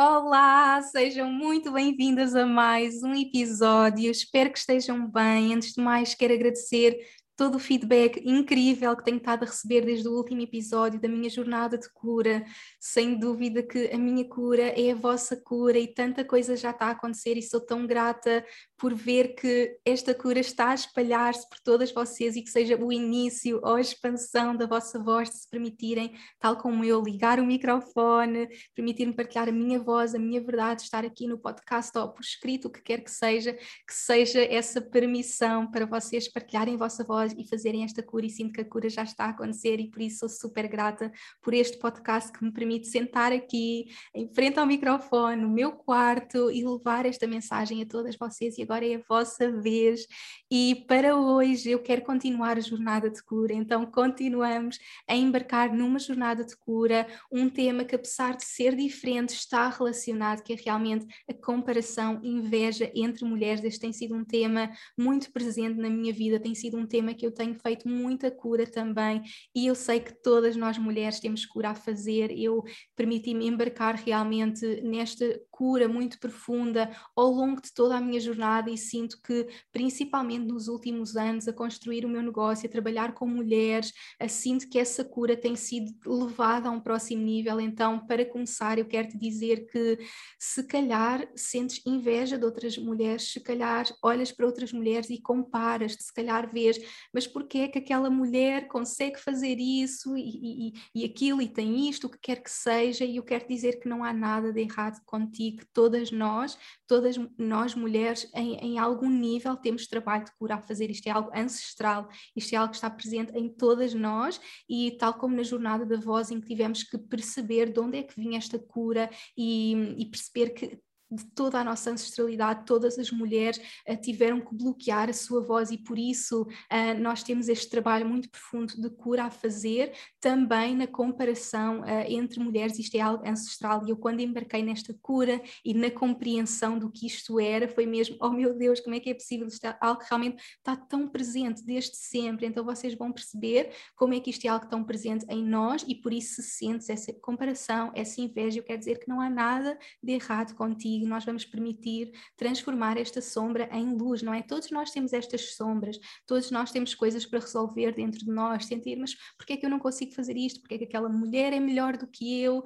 Olá, sejam muito bem-vindas a mais um episódio. Espero que estejam bem. Antes de mais, quero agradecer todo o feedback incrível que tenho estado a receber desde o último episódio da minha jornada de cura. Sem dúvida que a minha cura é a vossa cura e tanta coisa já está a acontecer e sou tão grata por ver que esta cura está a espalhar-se por todas vocês e que seja o início ou a expansão da vossa voz, se permitirem, tal como eu, ligar o microfone, permitir-me partilhar a minha voz, a minha verdade, estar aqui no podcast ou por escrito, o que quer que seja, que seja essa permissão para vocês partilharem a vossa voz e fazerem esta cura. E sinto que a cura já está a acontecer e por isso sou super grata por este podcast que me permite sentar aqui em frente ao microfone, no meu quarto e levar esta mensagem a todas vocês e agora é a vossa vez. E para hoje eu quero continuar a jornada de cura, então continuamos a embarcar numa jornada de cura, um tema que apesar de ser diferente está relacionado, que é realmente a comparação, inveja entre mulheres, este tem sido um tema muito presente na minha vida, tem sido um tema que eu tenho feito muita cura também. E eu sei que todas nós mulheres temos cura a fazer. Eu permiti-me embarcar realmente nesta cura muito profunda ao longo de toda a minha jornada e sinto que, principalmente nos últimos anos, a construir o meu negócio, a trabalhar com mulheres, sinto que essa cura tem sido levada a um próximo nível. Então, para começar, eu quero te dizer que se calhar sentes inveja de outras mulheres, se calhar olhas para outras mulheres e comparas-te, se calhar vês mas porquê é que aquela mulher consegue fazer isso e, e, e aquilo e tem isto, o que quer que seja, e eu quero dizer que não há nada de errado contigo, todas nós, todas nós mulheres, em, em algum nível temos trabalho de cura a fazer, isto é algo ancestral, isto é algo que está presente em todas nós e tal como na jornada da voz em que tivemos que perceber de onde é que vinha esta cura e, e perceber que de toda a nossa ancestralidade, todas as mulheres uh, tiveram que bloquear a sua voz e por isso uh, nós temos este trabalho muito profundo de cura a fazer, também na comparação uh, entre mulheres, isto é algo ancestral e eu quando embarquei nesta cura e na compreensão do que isto era, foi mesmo, oh meu Deus, como é que é possível, isto é algo que realmente está tão presente desde sempre, então vocês vão perceber como é que isto é algo tão presente em nós e por isso se sente essa comparação, essa inveja, eu quero dizer que não há nada de errado contigo, contigo, nós vamos permitir transformar esta sombra em luz, não é? Todos nós temos estas sombras, todos nós temos coisas para resolver dentro de nós, sentir, mas porquê é que eu não consigo fazer isto? Porquê é que aquela mulher é melhor do que eu?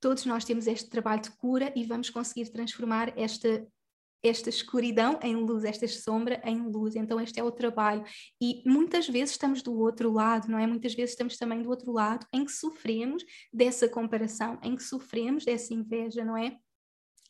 Todos nós temos este trabalho de cura e vamos conseguir transformar esta esta escuridão em luz, esta sombra em luz. Então, este é o trabalho. E muitas vezes estamos do outro lado, não é? Muitas vezes estamos também do outro lado em que sofremos dessa comparação, em que sofremos dessa inveja, não é?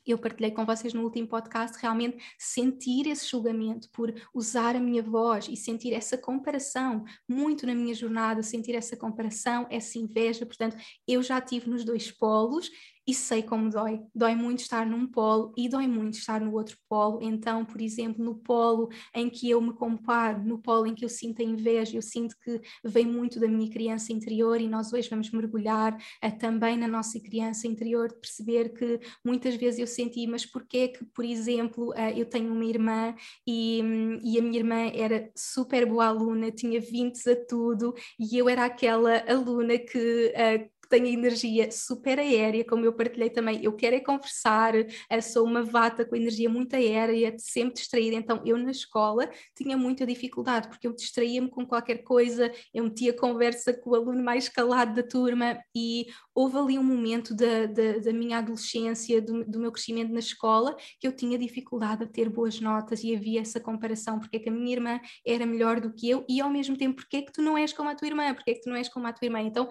Eu partilhei com vocês no último podcast, realmente sentir esse julgamento por usar a minha voz e sentir essa comparação, muito na minha jornada, sentir essa comparação, essa inveja. Portanto, eu já tive nos dois polos e sei como dói. Dói muito estar num polo e dói muito estar no outro polo. Então, por exemplo, no polo em que eu me comparo, no polo em que eu sinto a inveja, eu sinto que vem muito da minha criança interior e nós hoje vamos mergulhar uh, também na nossa criança interior, de perceber que muitas vezes eu senti, mas porquê que, por exemplo, uh, eu tenho uma irmã e, e a minha irmã era super boa aluna, tinha 20 a tudo e eu era aquela aluna que que tenho energia super aérea, como eu partilhei também. Eu quero é conversar, uh, sou uma vata com energia muito aérea, sempre distraída. Então, eu na escola tinha muita dificuldade, porque eu distraía-me com qualquer coisa, eu metia conversa com o aluno mais calado da turma e houve ali um momento da, da, da minha adolescência, do, do, meu crescimento na escola, que eu tinha dificuldade a ter boas notas e havia essa comparação, porque é que a minha irmã era melhor do que eu e ao mesmo tempo, porque é que tu não és como a tua irmã, porque é que tu não és como a tua irmã. Então,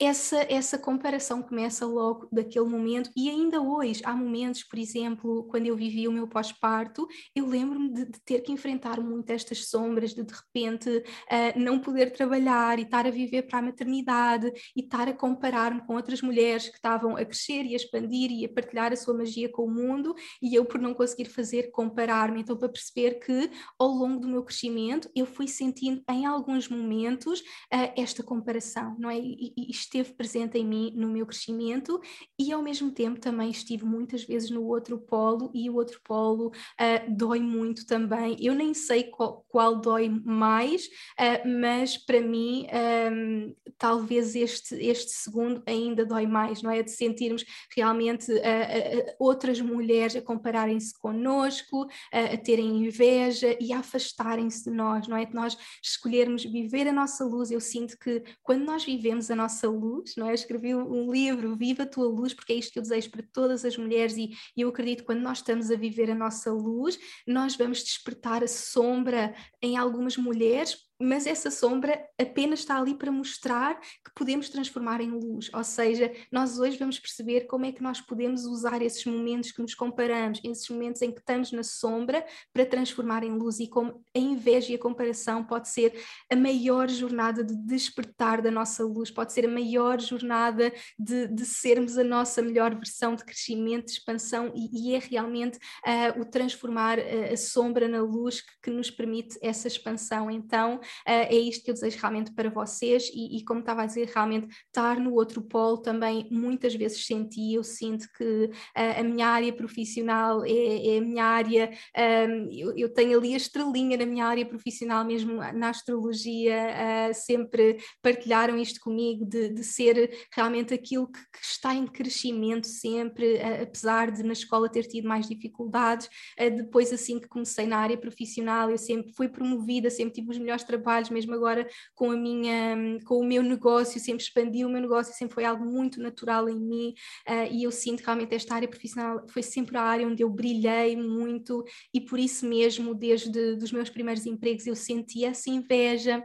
essa, essa comparação começa logo daquele momento, e ainda hoje há momentos, por exemplo, quando eu vivi o meu pós-parto, eu lembro-me de, de, ter que enfrentar muito estas sombras, de de repente uh, não poder trabalhar e estar a viver para a maternidade e estar a comparar-me com outras mulheres que estavam a crescer e a expandir e a partilhar a sua magia com o mundo, e eu, por não conseguir fazer, comparar-me. Então, para perceber que ao longo do meu crescimento eu fui sentindo em alguns momentos uh, esta comparação, não é? E, e, esteve presente em mim no meu crescimento e ao mesmo tempo também estive muitas vezes no outro polo e o outro polo uh, dói muito também. Eu nem sei qual, qual dói mais, uh, mas para mim um, talvez este, este segundo ainda dói mais, não é? De sentirmos realmente uh, outras mulheres a compararem-se connosco, a terem inveja e a afastarem-se de nós, não é? De nós escolhermos viver a nossa luz. Eu sinto que quando nós vivemos a nossa luz, luz, não é? Escrevi um livro, Viva a tua luz, porque é isto que eu desejo para todas as mulheres e, e eu acredito que quando nós estamos a viver a nossa luz, nós vamos despertar a sombra em algumas mulheres mas essa sombra apenas está ali para mostrar que podemos transformar em luz, ou seja, nós hoje vamos perceber como é que nós podemos usar esses momentos que nos comparamos, esses momentos em que estamos na sombra, para transformar em luz e como a inveja e a comparação pode ser a maior jornada de despertar da nossa luz, pode ser a maior jornada de, de sermos a nossa melhor versão de crescimento, de expansão e, e é realmente uh, o transformar a, a sombra na luz que, que nos permite essa expansão. Então, é isto que eu desejo realmente para vocês e, e, como estava a dizer, realmente estar no outro polo também muitas vezes senti, eu sinto que uh, a minha área profissional é, é a minha área, um, ehm, eu, eu, tenho ali a estrelinha na minha área profissional, mesmo na astrologia, uh, sempre partilharam isto comigo, de, de ser realmente aquilo que, que, está em crescimento sempre, apesar de na escola ter tido mais dificuldades, depois assim que comecei na área profissional, eu sempre fui promovida, sempre tive os melhores trabalhos trabalhos, mesmo agora com a minha, com o meu negócio, sempre expandi o meu negócio, sempre foi algo muito natural em mim uh, e eu sinto que realmente esta área profissional foi sempre a área onde eu brilhei muito e por isso mesmo, desde os meus primeiros empregos, eu senti essa inveja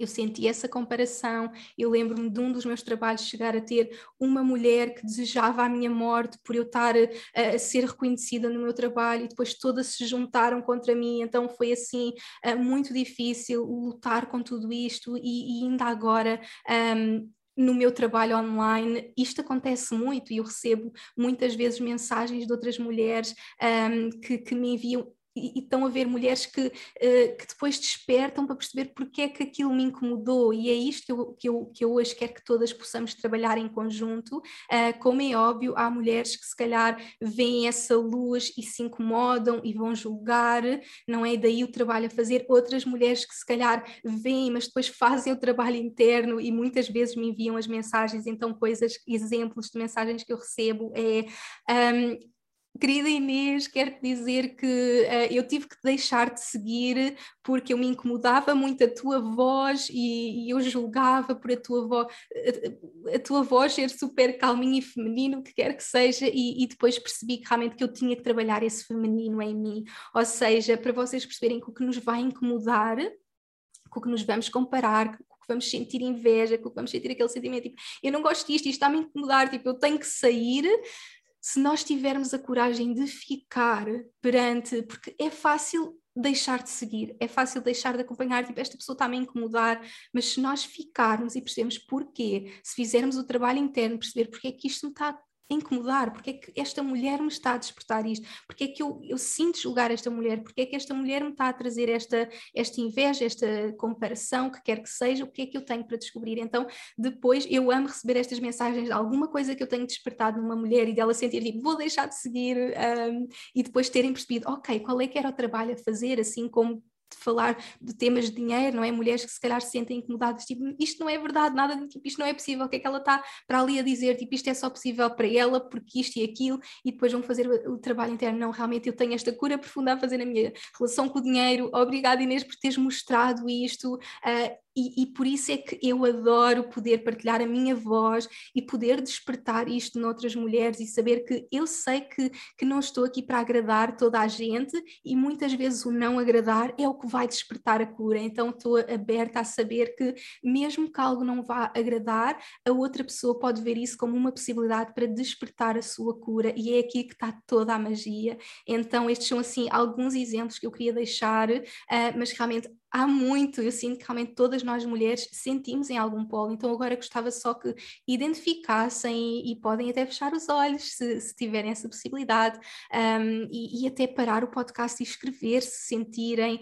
eu senti essa comparação. Eu lembro-me de um dos meus trabalhos chegar a ter uma mulher que desejava a minha morte por eu estar a, a ser reconhecida no meu trabalho e depois todas se juntaram contra mim. Então foi assim muito difícil lutar com tudo isto e, e ainda agora. Um, no meu trabalho online, isto acontece muito e eu recebo muitas vezes mensagens de outras mulheres um, que, que me enviam e, e estão a ver mulheres que, uh, que depois despertam para perceber porque é que aquilo me incomodou e é isto que eu, que eu, que eu hoje quero que todas possamos trabalhar em conjunto. Uh, como é óbvio, há mulheres que se calhar veem essa luz e se incomodam e vão julgar, não é daí o trabalho a fazer. Outras mulheres que se calhar veem, mas depois fazem o trabalho interno e muitas vezes me enviam as mensagens, então coisas, exemplos de mensagens que eu recebo é um, Querida Inês, quero te dizer que uh, eu tive que deixar de seguir porque eu me incomodava muito a tua voz e, e eu julgava por a tua voz, a, a, tua voz ser super calminha e feminino, o que quer que seja, e, e, depois percebi que realmente que eu tinha que trabalhar esse feminino em mim. Ou seja, para vocês perceberem que o que nos vai incomodar, com o que nos vamos comparar, vamos sentir inveja, que vamos sentir aquele sentimento, tipo, eu não gosto disto, isto está-me a incomodar, tipo, eu tenho que sair se nós tivermos a coragem de ficar perante, porque é fácil deixar de seguir, é fácil deixar de acompanhar, tipo, esta pessoa está-me a incomodar, mas se nós ficarmos e percebermos porquê, se fizermos o trabalho interno, perceber porque é que isto me está incomodar, porque é que esta mulher me está a despertar isto, porque é que eu, eu sinto julgar esta mulher, porque é que esta mulher me está a trazer esta, esta inveja, esta comparação, que quer que seja, o que é que eu tenho para descobrir. Então, depois, eu amo receber estas mensagens de alguma coisa que eu tenho despertado numa mulher e dela sentir, tipo, vou deixar de seguir, um, e depois terem percebido, ok, qual é que era o trabalho a fazer, assim como falar de temas de dinheiro, não é? Mulheres que se calhar se sentem incomodadas, tipo, isto não é verdade, nada, tipo, isto não é possível, o que é que ela está para ali a dizer, tipo, isto é só possível para ela, porque isto e aquilo, e depois vão fazer o, trabalho interno, não, realmente eu tenho esta cura profunda a fazer na minha relação com o dinheiro, obrigada Inês por teres mostrado isto, uh, e, e, por isso é que eu adoro poder partilhar a minha voz e poder despertar isto noutras mulheres e saber que eu sei que, que não estou aqui para agradar toda a gente e muitas vezes o não agradar é o que vai despertar a cura. Então estou aberta a saber que, mesmo que algo não vá agradar, a outra pessoa pode ver isso como uma possibilidade para despertar a sua cura e é aqui que está toda a magia. Então, estes são assim alguns exemplos que eu queria deixar, uh, mas realmente há muito, eu sinto que realmente todas nós mulheres sentimos em algum polo, então agora gostava só que identificassem e, e podem até fechar os olhos se, se tiverem essa possibilidade um, e, e até parar o podcast e escrever se sentirem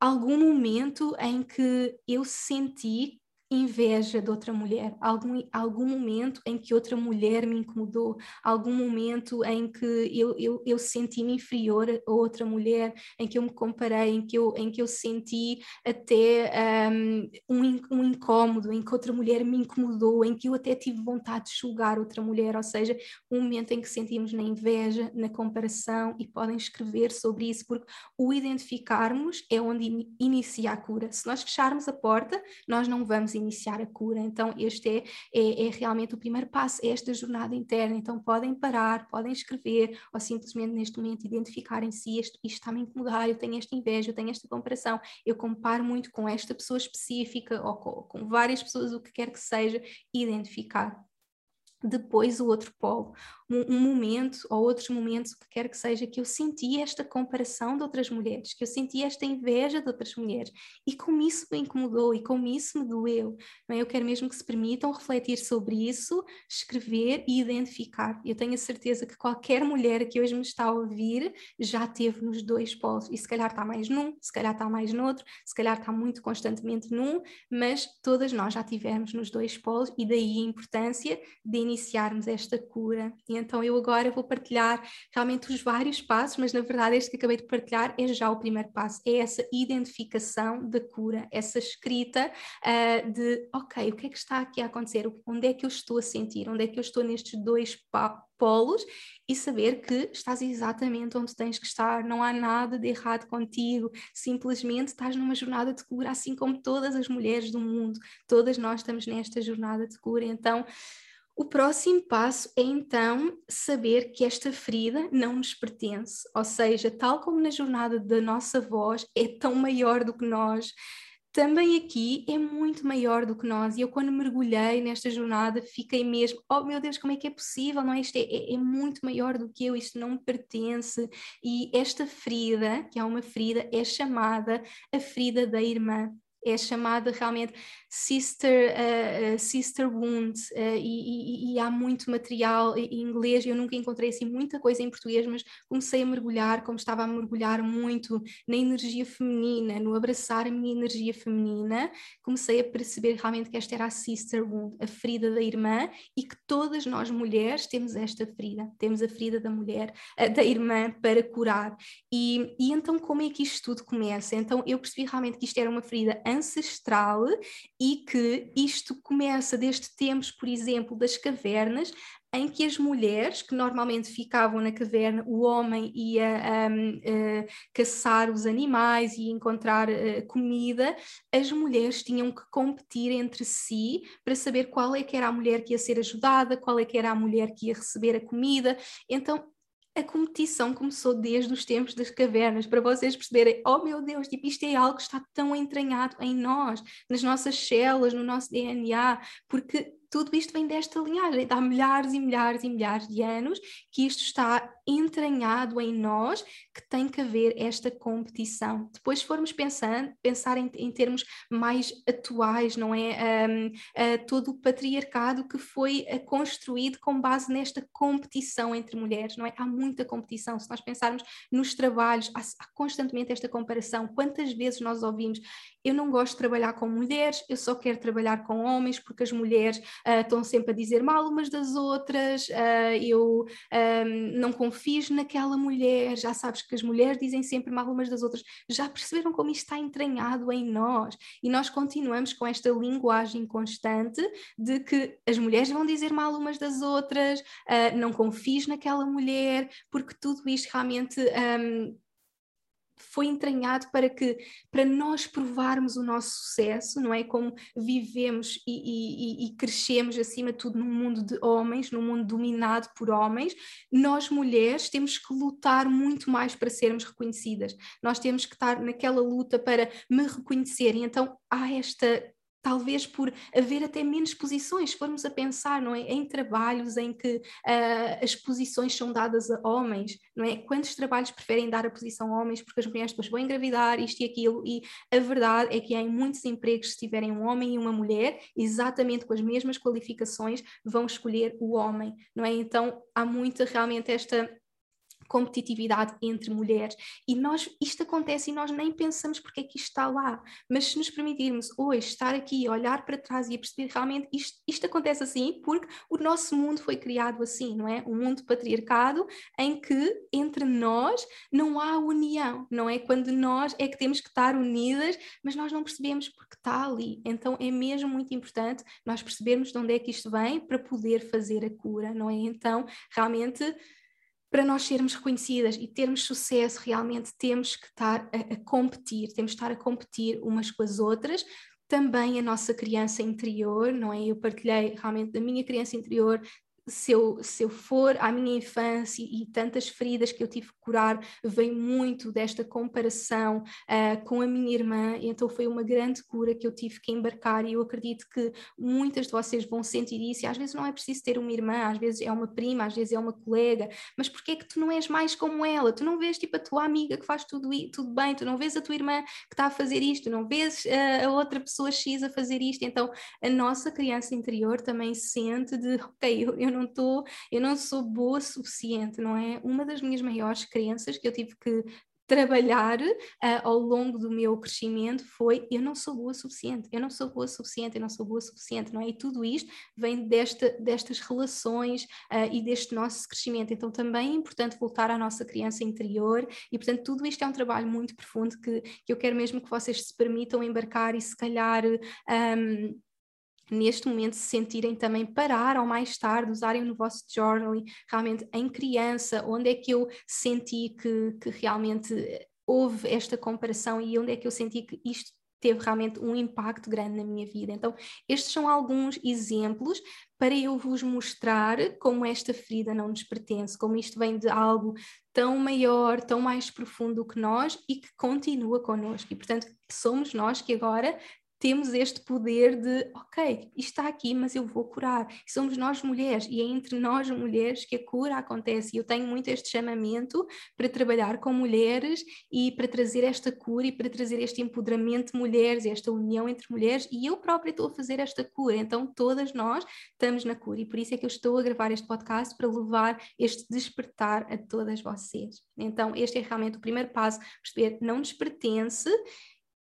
algum momento em que eu senti inveja de outra mulher, algum, algum momento em que outra mulher me incomodou, algum momento em que eu, eu, eu senti-me inferior a outra mulher, em que eu me comparei, em que eu, em que eu senti até um, um, um incómodo, em que outra mulher me incomodou, em que eu até tive vontade de julgar outra mulher, ou seja, um momento em que sentimos na inveja, na comparação, e podem escrever sobre isso, porque o identificarmos é onde in, inicia a cura. Se nós fecharmos a porta, nós não vamos iniciar a cura. Então, este é, é, é, realmente o primeiro passo, é esta jornada interna. Então, podem parar, podem escrever, ou simplesmente neste momento identificarem se isto, isto está-me a incomodar, eu tenho esta inveja, eu tenho esta comparação, eu comparo muito com esta pessoa específica ou com, com várias pessoas, o que quer que seja, identificar depois o outro polo, um, um, momento ou outros momentos, o que quer que seja, que eu senti esta comparação de outras mulheres, que eu senti esta inveja de outras mulheres e como isso me incomodou e como isso me doeu. Não é? Eu quero mesmo que se permitam refletir sobre isso, escrever e identificar. Eu tenho a certeza que qualquer mulher que hoje me está a ouvir já teve nos dois polos e se calhar está mais num, se calhar está mais noutro, se calhar está muito constantemente num, mas todas nós já tivemos nos dois polos e daí a importância de iniciarmos esta cura. Então eu agora vou partilhar realmente os vários passos, mas na verdade este que acabei de partilhar é já o primeiro passo, é essa identificação da cura, essa escrita uh, de, ok, o que é que está aqui a acontecer? Onde é que eu estou a sentir? Onde é que eu estou nestes dois polos? E saber que estás exatamente onde tens que estar, não há nada de errado contigo, simplesmente estás numa jornada de cura, assim como todas as mulheres do mundo, todas nós estamos nesta jornada de cura, então o próximo passo é então saber que esta ferida não nos pertence, ou seja, tal como na jornada da nossa voz é tão maior do que nós, também aqui é muito maior do que nós. E eu, quando mergulhei nesta jornada, fiquei mesmo: oh meu Deus, como é que é possível? Não é? Isto é, é, é muito maior do que eu, isto não me pertence. E esta ferida, que é uma ferida, é chamada a ferida da irmã é chamada realmente sister, uh, sister wound uh, e, e, e, há muito material em inglês, eu nunca encontrei assim muita coisa em português, mas comecei a mergulhar, como estava a mergulhar muito na energia feminina, no abraçar a minha energia feminina, comecei a perceber realmente que esta era a sister wound, a ferida da irmã e que todas nós mulheres temos esta ferida, temos a ferida da mulher, da irmã para curar. E, e então como é que isto tudo começa? Então eu percebi realmente que isto era uma ferida ancestral e que isto começa desde tempos, por exemplo, das cavernas, em que as mulheres, que normalmente ficavam na caverna, o homem ia um, uh, caçar os animais e encontrar uh, comida, as mulheres tinham que competir entre si para saber qual é que era a mulher que ia ser ajudada, qual é que era a mulher que ia receber a comida. Então, a competição começou desde os tempos das cavernas, para vocês perceberem, oh meu Deus, tipo, isto é algo que está tão entranhado em nós, nas nossas células, no nosso DNA, porque tudo isto vem desta linhagem, há milhares e milhares e milhares de anos que isto está entranhado em nós, que tem que haver esta competição. Depois, formos pensando, pensar em, em termos mais atuais, não é? Um, uh, todo o patriarcado que foi uh, construído com base nesta competição entre mulheres, não é? Há muita competição. Se nós pensarmos nos trabalhos, há, há constantemente esta comparação. Quantas vezes nós ouvimos eu não gosto de trabalhar com mulheres, eu só quero trabalhar com homens porque as mulheres uh, estão sempre a dizer mal umas das outras, uh, eu um, não confio naquela mulher, já sabes que as mulheres dizem sempre mal umas das outras, já perceberam como isto está entranhado em nós? E nós continuamos com esta linguagem constante de que as mulheres vão dizer mal umas das outras, uh, não confies naquela mulher, porque tudo isto realmente um, foi entranhado para que para nós provarmos o nosso sucesso, não é como vivemos e, e, e, crescemos acima de tudo num mundo de homens, num mundo dominado por homens, nós mulheres temos que lutar muito mais para sermos reconhecidas. Nós temos que estar naquela luta para me reconhecerem. Então há esta talvez por haver até menos posições, se formos a pensar não é, em trabalhos em que uh, as posições são dadas a homens, não é? Quantos trabalhos preferem dar a posição a homens porque as mulheres depois vão engravidar, isto e aquilo, e a verdade é que em muitos empregos, se tiverem um homem e uma mulher, exatamente com as mesmas qualificações, vão escolher o homem, não é? Então há muita realmente esta competitividade entre mulheres. E nós, isto acontece e nós nem pensamos porque é que isto está lá. Mas se nos permitirmos hoje estar aqui, olhar para trás e perceber realmente isto, isto acontece assim porque o nosso mundo foi criado assim, não é? Um mundo patriarcado em que entre nós não há união, não é? Quando nós é que temos que estar unidas, mas nós não percebemos porque está ali. Então é mesmo muito importante nós percebermos de onde é que isto vem para poder fazer a cura, não é? Então, realmente para nós sermos reconhecidas e termos sucesso, realmente temos que estar a, a, competir, temos que estar a competir umas com as outras. Também a nossa criança interior, não é? Eu partilhei realmente da minha criança interior, se eu, se eu for à minha infância e, tantas feridas que eu tive que curar, vem muito desta comparação uh, com a minha irmã, então foi uma grande cura que eu tive que embarcar e eu acredito que muitas de vocês vão sentir isso, e às vezes não é preciso ter uma irmã, às vezes é uma prima, às vezes é uma colega, mas porquê é que tu não és mais como ela? Tu não vês tipo a tua amiga que faz tudo, tudo bem, tu não vês a tua irmã que está a fazer isto, não vês uh, a outra pessoa X a fazer isto, então a nossa criança interior também sente de, ok, eu, eu não estou, eu não sou boa o suficiente, não é? Uma das minhas maiores crenças que eu tive que trabalhar uh, ao longo do meu crescimento foi eu não sou boa o suficiente, eu não sou boa o suficiente, eu não sou boa o suficiente, não é? E tudo isto vem desta, destas relações uh, e deste nosso crescimento. Então também é importante voltar à nossa criança interior e, portanto, tudo isto é um trabalho muito profundo que, que eu quero mesmo que vocês se permitam embarcar e se calhar. Um, neste momento se sentirem também parar ou mais tarde, usarem no vosso journaling, realmente em criança, onde é que eu senti que, que realmente houve esta comparação e onde é que eu senti que isto teve realmente um impacto grande na minha vida. Então, estes são alguns exemplos para eu vos mostrar como esta ferida não nos pertence, como isto vem de algo tão maior, tão mais profundo que nós e que continua connosco. E, portanto, somos nós que agora temos este poder de, ok, isto está aqui, mas eu vou curar. Somos nós mulheres, e é entre nós mulheres que a cura acontece. E eu tenho muito este chamamento para trabalhar com mulheres e para trazer esta cura e para trazer este empoderamento de mulheres, esta união entre mulheres, e eu própria estou a fazer esta cura. Então, todas nós estamos na cura, e por isso é que eu estou a gravar este podcast para levar este despertar a todas vocês. Então, este é realmente o primeiro passo, perceber não nos pertence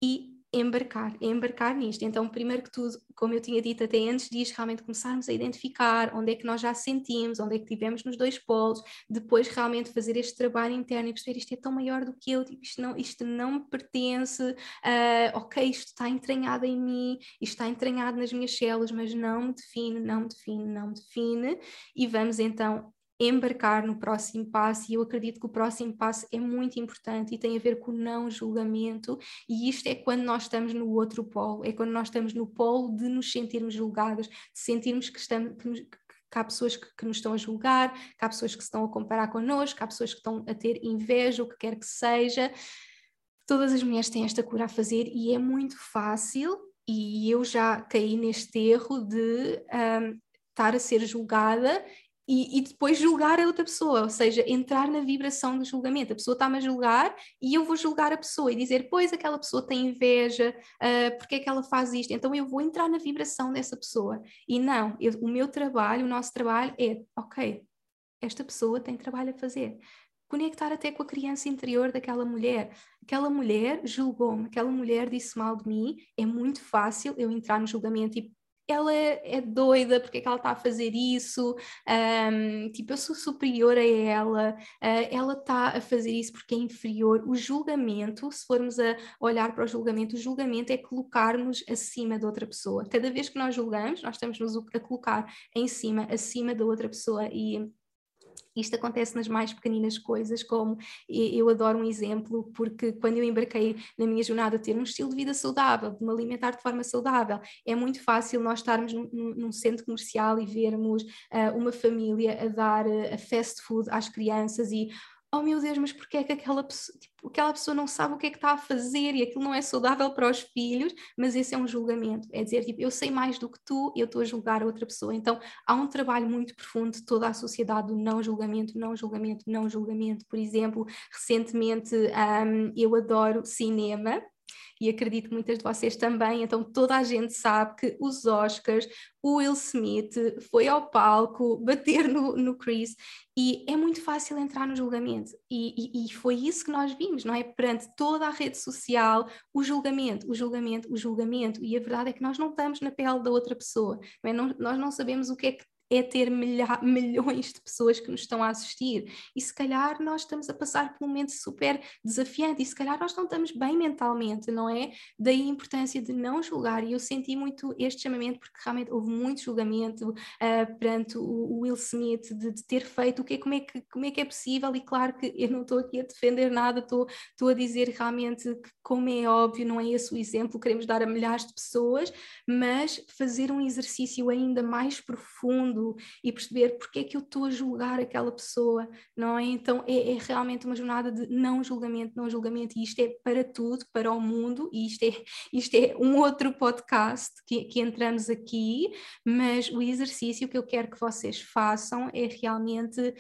e embarcar, embarcar nisto. Então, primeiro que tudo, como eu tinha dito até antes disso, realmente começarmos a identificar onde é que nós já sentimos, onde é que tivemos nos dois polos, depois realmente fazer este trabalho interno e perceber isto é tão maior do que eu, tipo, isto, não, isto não me pertence, uh, ok, isto está entranhado em mim, isto está entranhado nas minhas células, mas não me define, não me define, não me define, e vamos então embarcar no próximo passo, e eu acredito que o próximo passo é muito importante e tem a ver com o não julgamento, e isto é quando nós estamos no outro polo, é quando nós estamos no polo de nos sentirmos julgadas, de sentirmos que estamos. Que, que há pessoas que, que, nos estão a julgar, que há pessoas que se estão a comparar connosco, que há pessoas que estão a ter inveja, o que quer que seja. Todas as mulheres têm esta cura a fazer e é muito fácil, e eu já caí neste erro de um, estar a ser julgada e, e, depois julgar a outra pessoa, ou seja, entrar na vibração do julgamento. A pessoa está-me a julgar e eu vou julgar a pessoa e dizer, pois aquela pessoa tem inveja, uh, porque é que ela faz isto? Então eu vou entrar na vibração dessa pessoa. E não, eu, o meu trabalho, o nosso trabalho é, ok, esta pessoa tem trabalho a fazer. Conectar até com a criança interior daquela mulher. Aquela mulher julgou-me, aquela mulher disse mal de mim. É muito fácil eu entrar no julgamento e ela é, é doida, porque é que ela está a fazer isso? Um, tipo, eu sou superior a ela, uh, ela está a fazer isso porque é inferior. O julgamento, se formos a olhar para o julgamento, o julgamento é colocar-nos acima de outra pessoa. Cada vez que nós julgamos, nós estamos nos a colocar em cima, acima da outra pessoa e isto acontece nas mais pequeninas coisas, como eu adoro um exemplo, porque quando eu embarquei na minha jornada a ter um estilo de vida saudável, de me alimentar de forma saudável, é muito fácil nós estarmos num, num centro comercial e vermos uh, uma família a dar uh, fast food às crianças e oh meu Deus, mas porquê é que aquela pessoa, tipo, aquela pessoa não sabe o que é que está a fazer e aquilo não é saudável para os filhos, mas esse é um julgamento, é dizer, tipo, eu sei mais do que tu, eu estou a julgar a outra pessoa. Então há um trabalho muito profundo de toda a sociedade do não julgamento, não julgamento, não julgamento. Por exemplo, recentemente um, eu adoro cinema, e acredito que muitas de vocês também, então toda a gente sabe que os Oscars, o Will Smith foi ao palco bater no, no Chris e é muito fácil entrar no julgamento e, e, e, foi isso que nós vimos, não é? Perante toda a rede social, o julgamento, o julgamento, o julgamento e a verdade é que nós não estamos na pele da outra pessoa, não é? não, nós não sabemos o que é que é ter milha, milhões de pessoas que nos estão a assistir. E se calhar nós estamos a passar por um momento super desafiante, e se calhar nós não estamos bem mentalmente, não é? Daí a importância de não julgar. E eu senti muito este chamamento, porque realmente houve muito julgamento uh, perante o, Will Smith de, de, ter feito o que como, é que, como é que é possível. E claro que eu não estou aqui a defender nada, estou, estou a dizer realmente que, como é óbvio, não é esse o exemplo, queremos dar a milhares de pessoas, mas fazer um exercício ainda mais profundo e perceber porque é que eu estou a julgar aquela pessoa, não é? Então é, é, realmente uma jornada de não julgamento, não julgamento, e isto é para tudo, para o mundo, e isto é, isto é um outro podcast que, que entramos aqui, mas o exercício que eu quero que vocês façam é realmente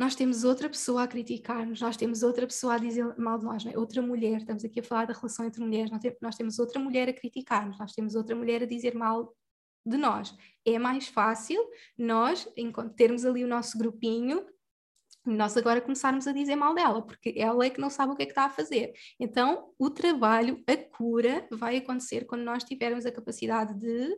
nós temos outra pessoa a criticar-nos, nós temos outra pessoa a dizer mal de nós, é? outra mulher, estamos aqui a falar da relação entre mulheres, nós temos outra mulher a criticar-nos, nós temos outra mulher a dizer mal de nós. É mais fácil nós termos ali o nosso grupinho nós agora começarmos a dizer mal dela, porque ela é que não sabe o que é que está a fazer. Então, o trabalho, a cura, vai acontecer quando nós tivermos a capacidade de.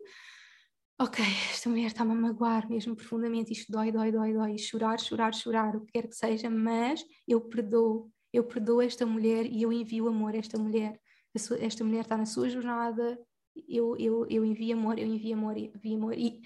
Ok, esta mulher está-me a magoar mesmo profundamente, isto dói, dói, dói, dói, chorar, chorar, chorar, o que quer que seja, mas eu perdoo, eu perdoo esta mulher e eu envio amor a esta mulher. Esta mulher está na sua jornada, eu, eu, eu envio amor, eu envio amor, eu envio amor. E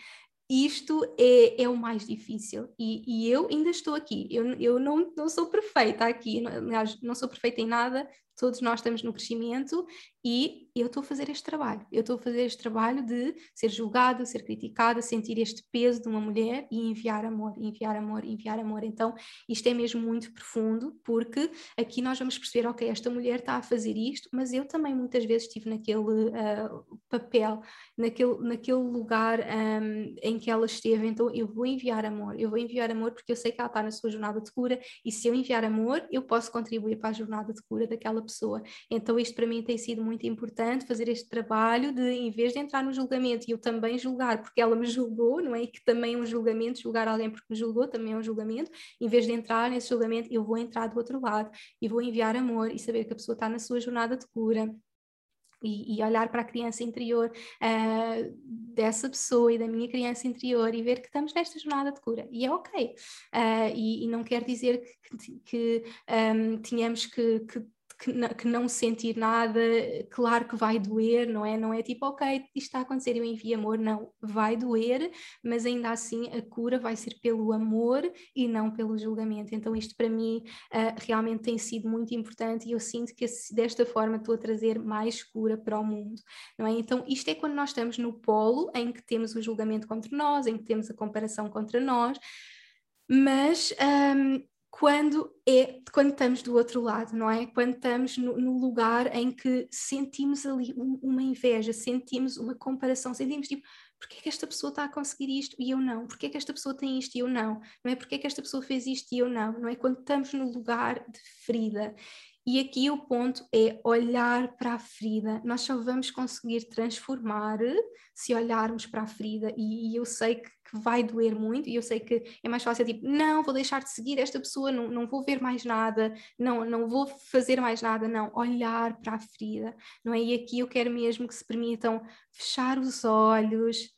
isto é, é o mais difícil. E, e eu ainda estou aqui. Eu, eu não, não sou perfeita aqui, aliás, não sou perfeita em nada, todos nós estamos no crescimento e eu estou a fazer este trabalho. Eu estou a fazer este trabalho de ser julgada, ser criticada, sentir este peso de uma mulher e enviar amor, enviar amor, enviar amor. Então, isto é mesmo muito profundo, porque aqui nós vamos perceber, ok, esta mulher está a fazer isto, mas eu também muitas vezes estive naquele uh, papel, naquele, naquele lugar um, em que ela esteve, então eu vou enviar amor, eu vou enviar amor porque eu sei que ela está na sua jornada de cura e se eu enviar amor, eu posso contribuir para a jornada de cura daquela pessoa. Então, isto para mim tem sido muito importante, fazer este trabalho de, em vez de entrar no julgamento e eu também julgar, porque ela me julgou, não é? E que também é um julgamento, julgar alguém porque me julgou também é um julgamento, em vez de entrar nesse julgamento, eu vou entrar do outro lado e vou enviar amor e saber que a pessoa está na sua jornada de cura. E, e, olhar para a criança interior uh, dessa pessoa e da minha criança interior e ver que estamos nesta jornada de cura. E é ok. Uh, e, e, não quer dizer que, que um, tínhamos que, que que não, que não sentir nada, claro que vai doer, não é? Não é tipo, ok, isto está a acontecer, eu envio amor, não, vai doer, mas ainda assim a cura vai ser pelo amor e não pelo julgamento. Então, isto para mim uh, realmente tem sido muito importante e eu sinto que desta forma estou a trazer mais cura para o mundo, não é? Então, isto é quando nós estamos no polo em que temos o julgamento contra nós, em que temos a comparação contra nós. Mas um, quando é quando estamos do outro lado, não é? Quando estamos no, no lugar em que sentimos ali um, uma inveja, sentimos uma comparação, sentimos tipo, porquê é que esta pessoa está a conseguir isto e eu não? Porquê é que esta pessoa tem isto e eu não? Não é? Porquê é que esta pessoa fez isto e eu não? Não é? Quando estamos no lugar de ferida. E aqui o ponto é olhar para a ferida. Nós só vamos conseguir transformar se olharmos para a ferida. E, e eu sei que, que, vai doer muito, e eu sei que é mais fácil, tipo, não, vou deixar de seguir esta pessoa, não, não vou ver mais nada, não, não vou fazer mais nada, não. Olhar para a ferida, não é? E aqui eu quero mesmo que se permitam fechar os olhos,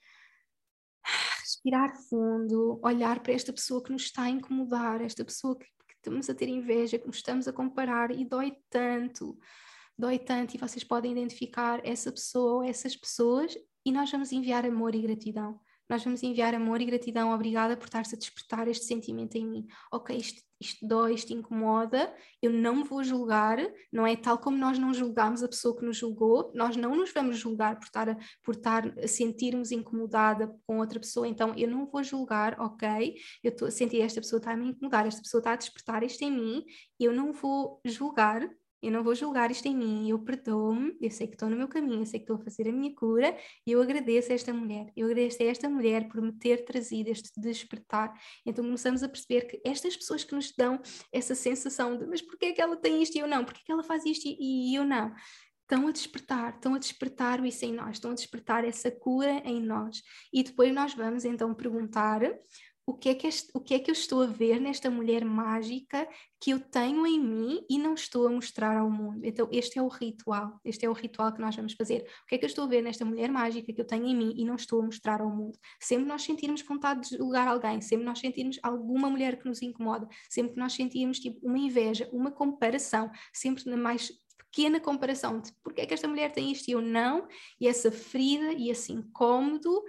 respirar fundo, olhar para esta pessoa que nos está a incomodar, esta pessoa que estamos a ter inveja, que nos estamos a comparar e dói tanto, dói tanto, e vocês podem identificar essa pessoa ou essas pessoas e nós vamos enviar amor e gratidão. Nós vamos enviar amor e gratidão, obrigada por estar-se a despertar este sentimento em mim. Ok, isto, isto dói, isto incomoda, eu não vou julgar, não é tal como nós não julgamos a pessoa que nos julgou, nós não nos vamos julgar por estar a, por estar a sentirmos incomodada com outra pessoa, então eu não vou julgar, ok, eu estou a sentir esta pessoa está a me incomodar, esta pessoa está a despertar isto em mim, eu não vou julgar, eu não vou julgar isto em mim, eu perdoo-me, eu sei que estou no meu caminho, eu sei que estou a fazer a minha cura e eu agradeço a esta mulher, eu agradeço a esta mulher por me ter trazido este despertar. Então começamos a perceber que estas pessoas que nos dão essa sensação de mas porquê é que ela tem isto e eu não? Porquê é que ela faz isto e eu não? Estão a despertar, estão a despertar isso em nós, estão a despertar essa cura em nós. E depois nós vamos então perguntar o que, é que este, o que é que eu estou a ver nesta mulher mágica que eu tenho em mim e não estou a mostrar ao mundo. Então, este é o ritual, este é o ritual que nós vamos fazer. O que é que eu estou a ver nesta mulher mágica que eu tenho em mim e não estou a mostrar ao mundo? Sempre nós sentirmos vontade de julgar alguém, sempre nós sentirmos alguma mulher que nos incomoda, sempre que nós sentirmos tipo, uma inveja, uma comparação, sempre na mais pequena comparação de porque é que esta mulher tem isto e eu não, e essa ferida e esse incômodo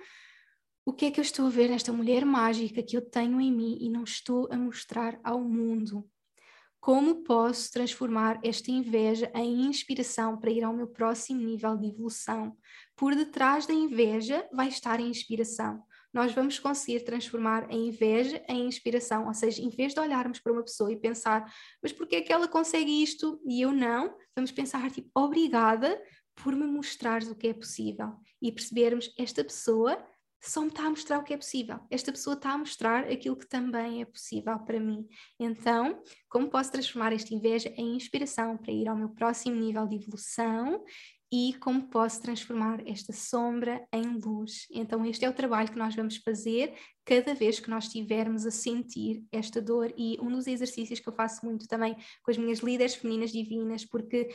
o que é que eu estou a ver nesta mulher mágica que eu tenho em mim e não estou a mostrar ao mundo? Como posso transformar esta inveja em inspiração para ir ao meu próximo nível de evolução? Por detrás da inveja vai estar a inspiração. Nós vamos conseguir transformar a inveja em inspiração, ou seja, em vez de olharmos para uma pessoa e pensar, mas por que é que ela consegue isto e eu não? Vamos pensar tipo, obrigada por me mostrares o que é possível e percebermos esta pessoa só me está a mostrar o que é possível. Esta pessoa está a mostrar aquilo que também é possível para mim. Então, como posso transformar esta inveja em inspiração para ir ao meu próximo nível de evolução e como posso transformar esta sombra em luz. Então, este é o trabalho que nós vamos fazer cada vez que nós estivermos a sentir esta dor. E um dos exercícios que eu faço muito também com as minhas líderes femininas divinas, porque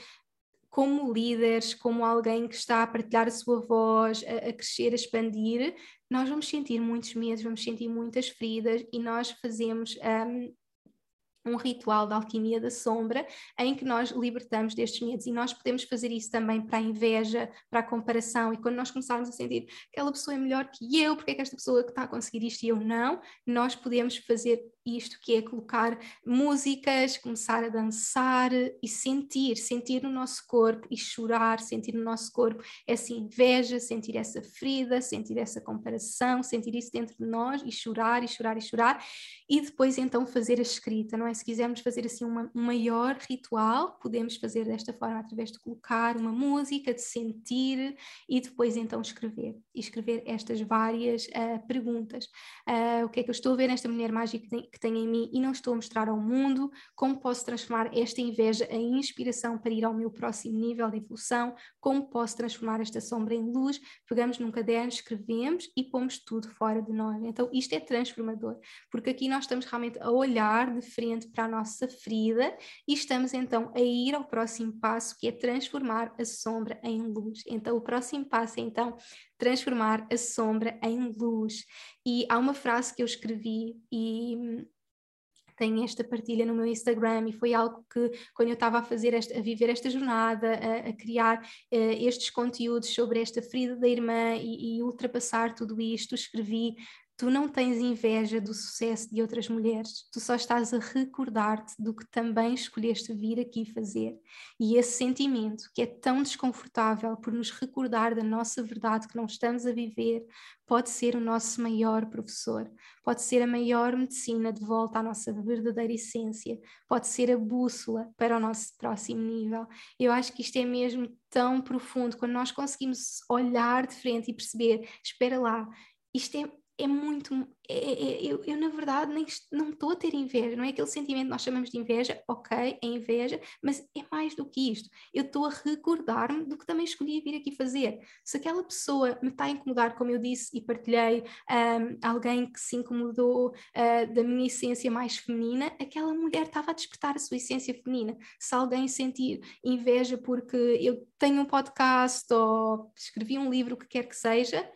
como líderes, como alguém que está a partilhar a sua voz, a, a, crescer, a expandir, nós vamos sentir muitos medos, vamos sentir muitas feridas e nós fazemos um, um ritual da alquimia da sombra em que nós libertamos destes medos. E nós podemos fazer isso também para a inveja, para a comparação. E quando nós começarmos a sentir que aquela pessoa é melhor que eu, porque é que esta pessoa que está a conseguir isto e eu não, nós podemos fazer isto que é colocar músicas, começar a dançar e sentir, sentir no nosso corpo e chorar, sentir no nosso corpo essa inveja, sentir essa ferida, sentir essa comparação, sentir isso dentro de nós e chorar e chorar e chorar e depois então fazer a escrita, não é? Se quisermos fazer assim uma, um maior ritual, podemos fazer desta forma através de colocar uma música, de sentir e depois então escrever. E escrever estas várias uh, perguntas. Uh, o que é que eu estou a ver nesta mulher mágica que tem em mim e não estou a mostrar ao mundo? Como posso transformar esta inveja em inspiração para ir ao meu próximo nível de evolução? Como posso transformar esta sombra em luz? Pegamos num caderno, escrevemos e pomos tudo fora de nós. Então isto é transformador, porque aqui nós estamos realmente a olhar de frente para a nossa ferida e estamos então a ir ao próximo passo que é transformar a sombra em luz. Então o próximo passo é então transformar a sombra em luz. E há uma frase que eu escrevi e hum, tenho esta partilha no meu Instagram e foi algo que quando eu estava a fazer esta, a viver esta jornada, a, a criar uh, estes conteúdos sobre esta ferida da irmã e, e ultrapassar tudo isto, escrevi Tu não tens inveja do sucesso de outras mulheres, tu só estás a recordar-te do que também escolheste vir aqui fazer. E esse sentimento, que é tão desconfortável por nos recordar da nossa verdade que não estamos a viver, pode ser o nosso maior professor, pode ser a maior medicina de volta à nossa verdadeira essência, pode ser a bússola para o nosso próximo nível. Eu acho que isto é mesmo tão profundo quando nós conseguimos olhar de frente e perceber: espera lá, isto é é muito. É, é, é, eu, eu, na verdade, nem, não estou a ter inveja, não é aquele sentimento que nós chamamos de inveja, ok, é inveja, mas é mais do que isto. Eu estou a recordar-me do que também escolhi vir aqui fazer. Se aquela pessoa me está a incomodar, como eu disse e partilhei, um, alguém que se incomodou uh, da minha essência mais feminina, aquela mulher estava a despertar a sua essência feminina. Se alguém sentir inveja porque eu tenho um podcast ou escrevi um livro, o que quer que seja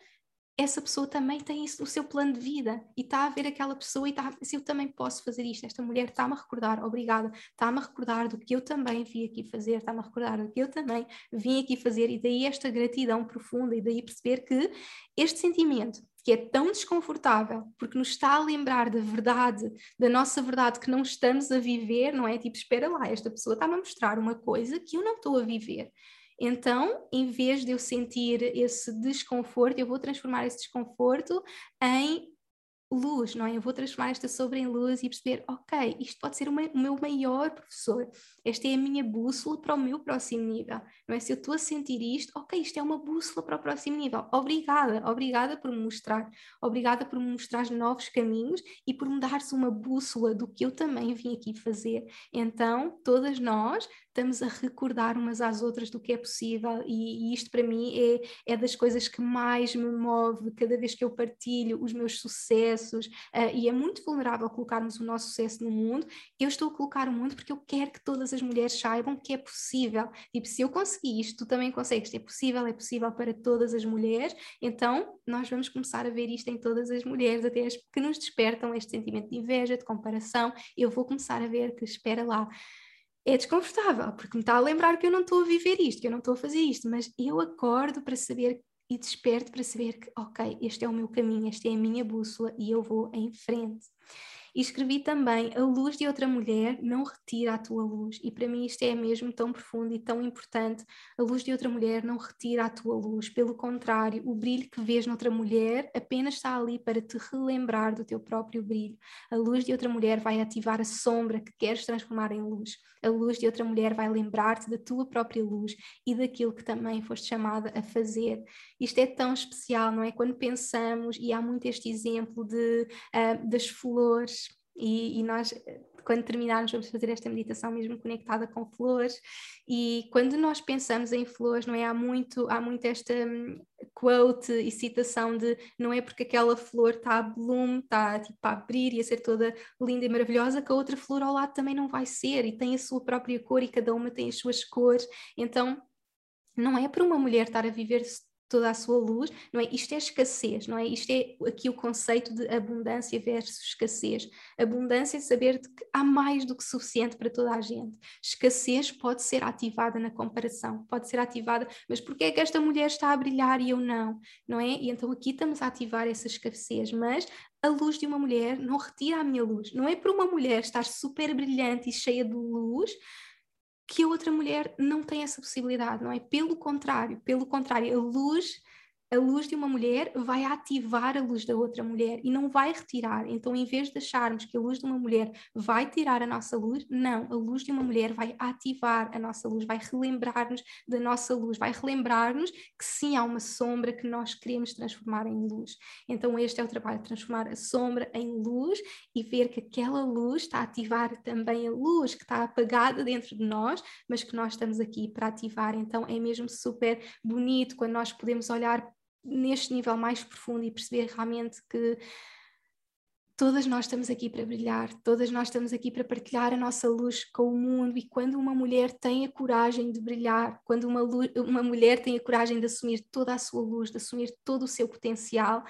essa pessoa também tem isso no seu plano de vida e está a ver aquela pessoa e está, se eu também posso fazer isto, esta mulher está-me a recordar, obrigada, está-me a recordar do que eu também vim aqui fazer, está-me a recordar do que eu também vim aqui fazer e daí esta gratidão profunda e daí perceber que este sentimento que é tão desconfortável, porque nos está a lembrar da verdade, da nossa verdade que não estamos a viver, não é? Tipo, espera lá, esta pessoa está-me a mostrar uma coisa que eu não estou a viver. Então, em vez de eu sentir esse desconforto, eu vou transformar esse desconforto em luz, não é? Eu vou transformar esta sombra em luz e perceber, ok, isto pode ser o meu maior professor, esta é a minha bússola para o meu próximo nível, não é? Se eu estou a sentir isto, ok, isto é uma bússola para o próximo nível. Obrigada, obrigada por me mostrar, obrigada por me mostrar novos caminhos e por me dar-se uma bússola do que eu também vim aqui fazer. Então, todas nós estamos a recordar umas às outras do que é possível, e, e isto para mim é, é das coisas que mais me move cada vez que eu partilho os meus sucessos, uh, e é muito vulnerável colocarmos o nosso sucesso no mundo. Eu estou a colocar o mundo porque eu quero que todas as mulheres saibam que é possível. Tipo, se eu consegui isto, tu também consegues. É possível, é possível para todas as mulheres. Então, nós vamos começar a ver isto em todas as mulheres, até as que nos despertam este sentimento de inveja, de comparação. Eu vou começar a ver que, espera lá, é desconfortável, porque me está a lembrar que eu não estou a viver isto, que eu não estou a fazer isto, mas eu acordo para saber e desperto para saber que, ok, este é o meu caminho, esta é a minha bússola e eu vou em frente. E escrevi também: A luz de outra mulher não retira a tua luz. E para mim isto é mesmo tão profundo e tão importante. A luz de outra mulher não retira a tua luz. Pelo contrário, o brilho que vês noutra mulher apenas está ali para te relembrar do teu próprio brilho. A luz de outra mulher vai ativar a sombra que queres transformar em luz. A luz de outra mulher vai lembrar-te da tua própria luz e daquilo que também foste chamada a fazer. Isto é tão especial, não é? Quando pensamos, e há muito este exemplo de, uh, das flores, e, e, nós, quando terminarmos, vamos fazer esta meditação mesmo conectada com flores. E quando nós pensamos em flores, não é? Há muito, há muito esta um, quote e citação de não é porque aquela flor está a bloom, está tipo, a abrir e a ser toda linda e maravilhosa, que a outra flor ao lado também não vai ser e tem a sua própria cor e cada uma tem as suas cores. Então, não é para uma mulher estar a viver toda a sua luz, não é? Isto é escassez, não é? Isto é aqui o conceito de abundância versus escassez. Abundância é saber que há mais do que suficiente para toda a gente. Escassez pode ser ativada na comparação, pode ser ativada, mas porquê é que esta mulher está a brilhar e eu não, não é? E então aqui estamos a ativar essa escassez, mas a luz de uma mulher não retira a minha luz. Não é para uma mulher estar super brilhante e cheia de luz que a outra mulher não tem essa possibilidade, não é? Pelo contrário, pelo contrário, a luz a luz de uma mulher vai ativar a luz da outra mulher e não vai retirar. Então, em vez de acharmos que a luz de uma mulher vai tirar a nossa luz, não, a luz de uma mulher vai ativar a nossa luz, vai relembrar-nos da nossa luz, vai relembrar-nos que sim, há uma sombra que nós queremos transformar em luz. Então, este é o trabalho, transformar a sombra em luz e ver que aquela luz está a ativar também a luz que está apagada dentro de nós, mas que nós estamos aqui para ativar. Então, é mesmo super bonito quando nós podemos olhar neste nível mais profundo e perceber realmente que todas nós estamos aqui para brilhar, todas nós estamos aqui para partilhar a nossa luz com o mundo. E quando uma mulher tem a coragem de brilhar, quando uma, uma mulher tem a coragem de assumir toda a sua luz, de assumir todo o seu potencial,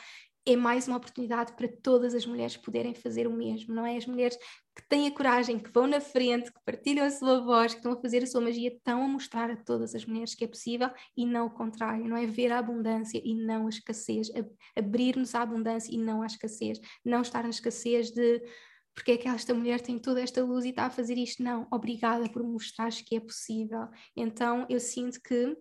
é mais uma oportunidade para todas as mulheres poderem fazer o mesmo, não é? As mulheres que têm a coragem, que vão na frente, que partilham a sua voz, que estão a fazer a sua magia, estão a mostrar a todas as mulheres que é possível e não o contrário, não é ver a abundância e não a escassez, abrir-nos à abundância e não à escassez, não estar na escassez de porque é que esta mulher tem toda esta luz e está a fazer isto? Não, obrigada por mostrares que é possível. Então eu sinto que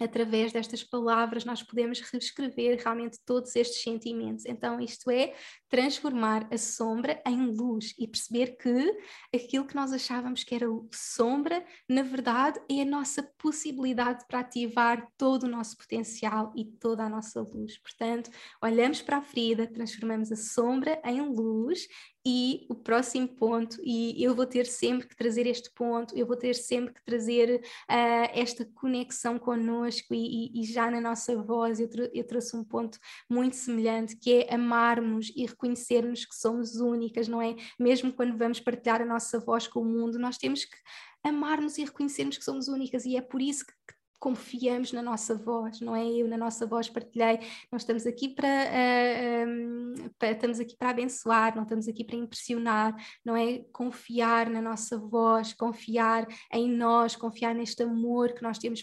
através destas palavras nós podemos reescrever realmente todos estes sentimentos. Então, isto é transformar a sombra em luz e perceber que aquilo que nós achávamos que era sombra, na verdade, é a nossa possibilidade para ativar todo o nosso potencial e toda a nossa luz. Portanto, olhamos para a ferida, transformamos a sombra em luz e o próximo ponto, e eu vou ter sempre que trazer este ponto, eu vou ter sempre que trazer uh, esta conexão connosco e, e, e, já na nossa voz eu, eu trouxe um ponto muito semelhante que é amarmos e reconhecermos que somos únicas, não é? Mesmo quando vamos partilhar a nossa voz com o mundo, nós temos que amar-nos e reconhecermos que somos únicas e é por isso que confiamos na nossa voz, não é? Eu na nossa voz partilhei, nós estamos aqui para, uh, para, estamos aqui para abençoar, não estamos aqui para impressionar, não é? Confiar na nossa voz, confiar em nós, confiar neste amor que nós temos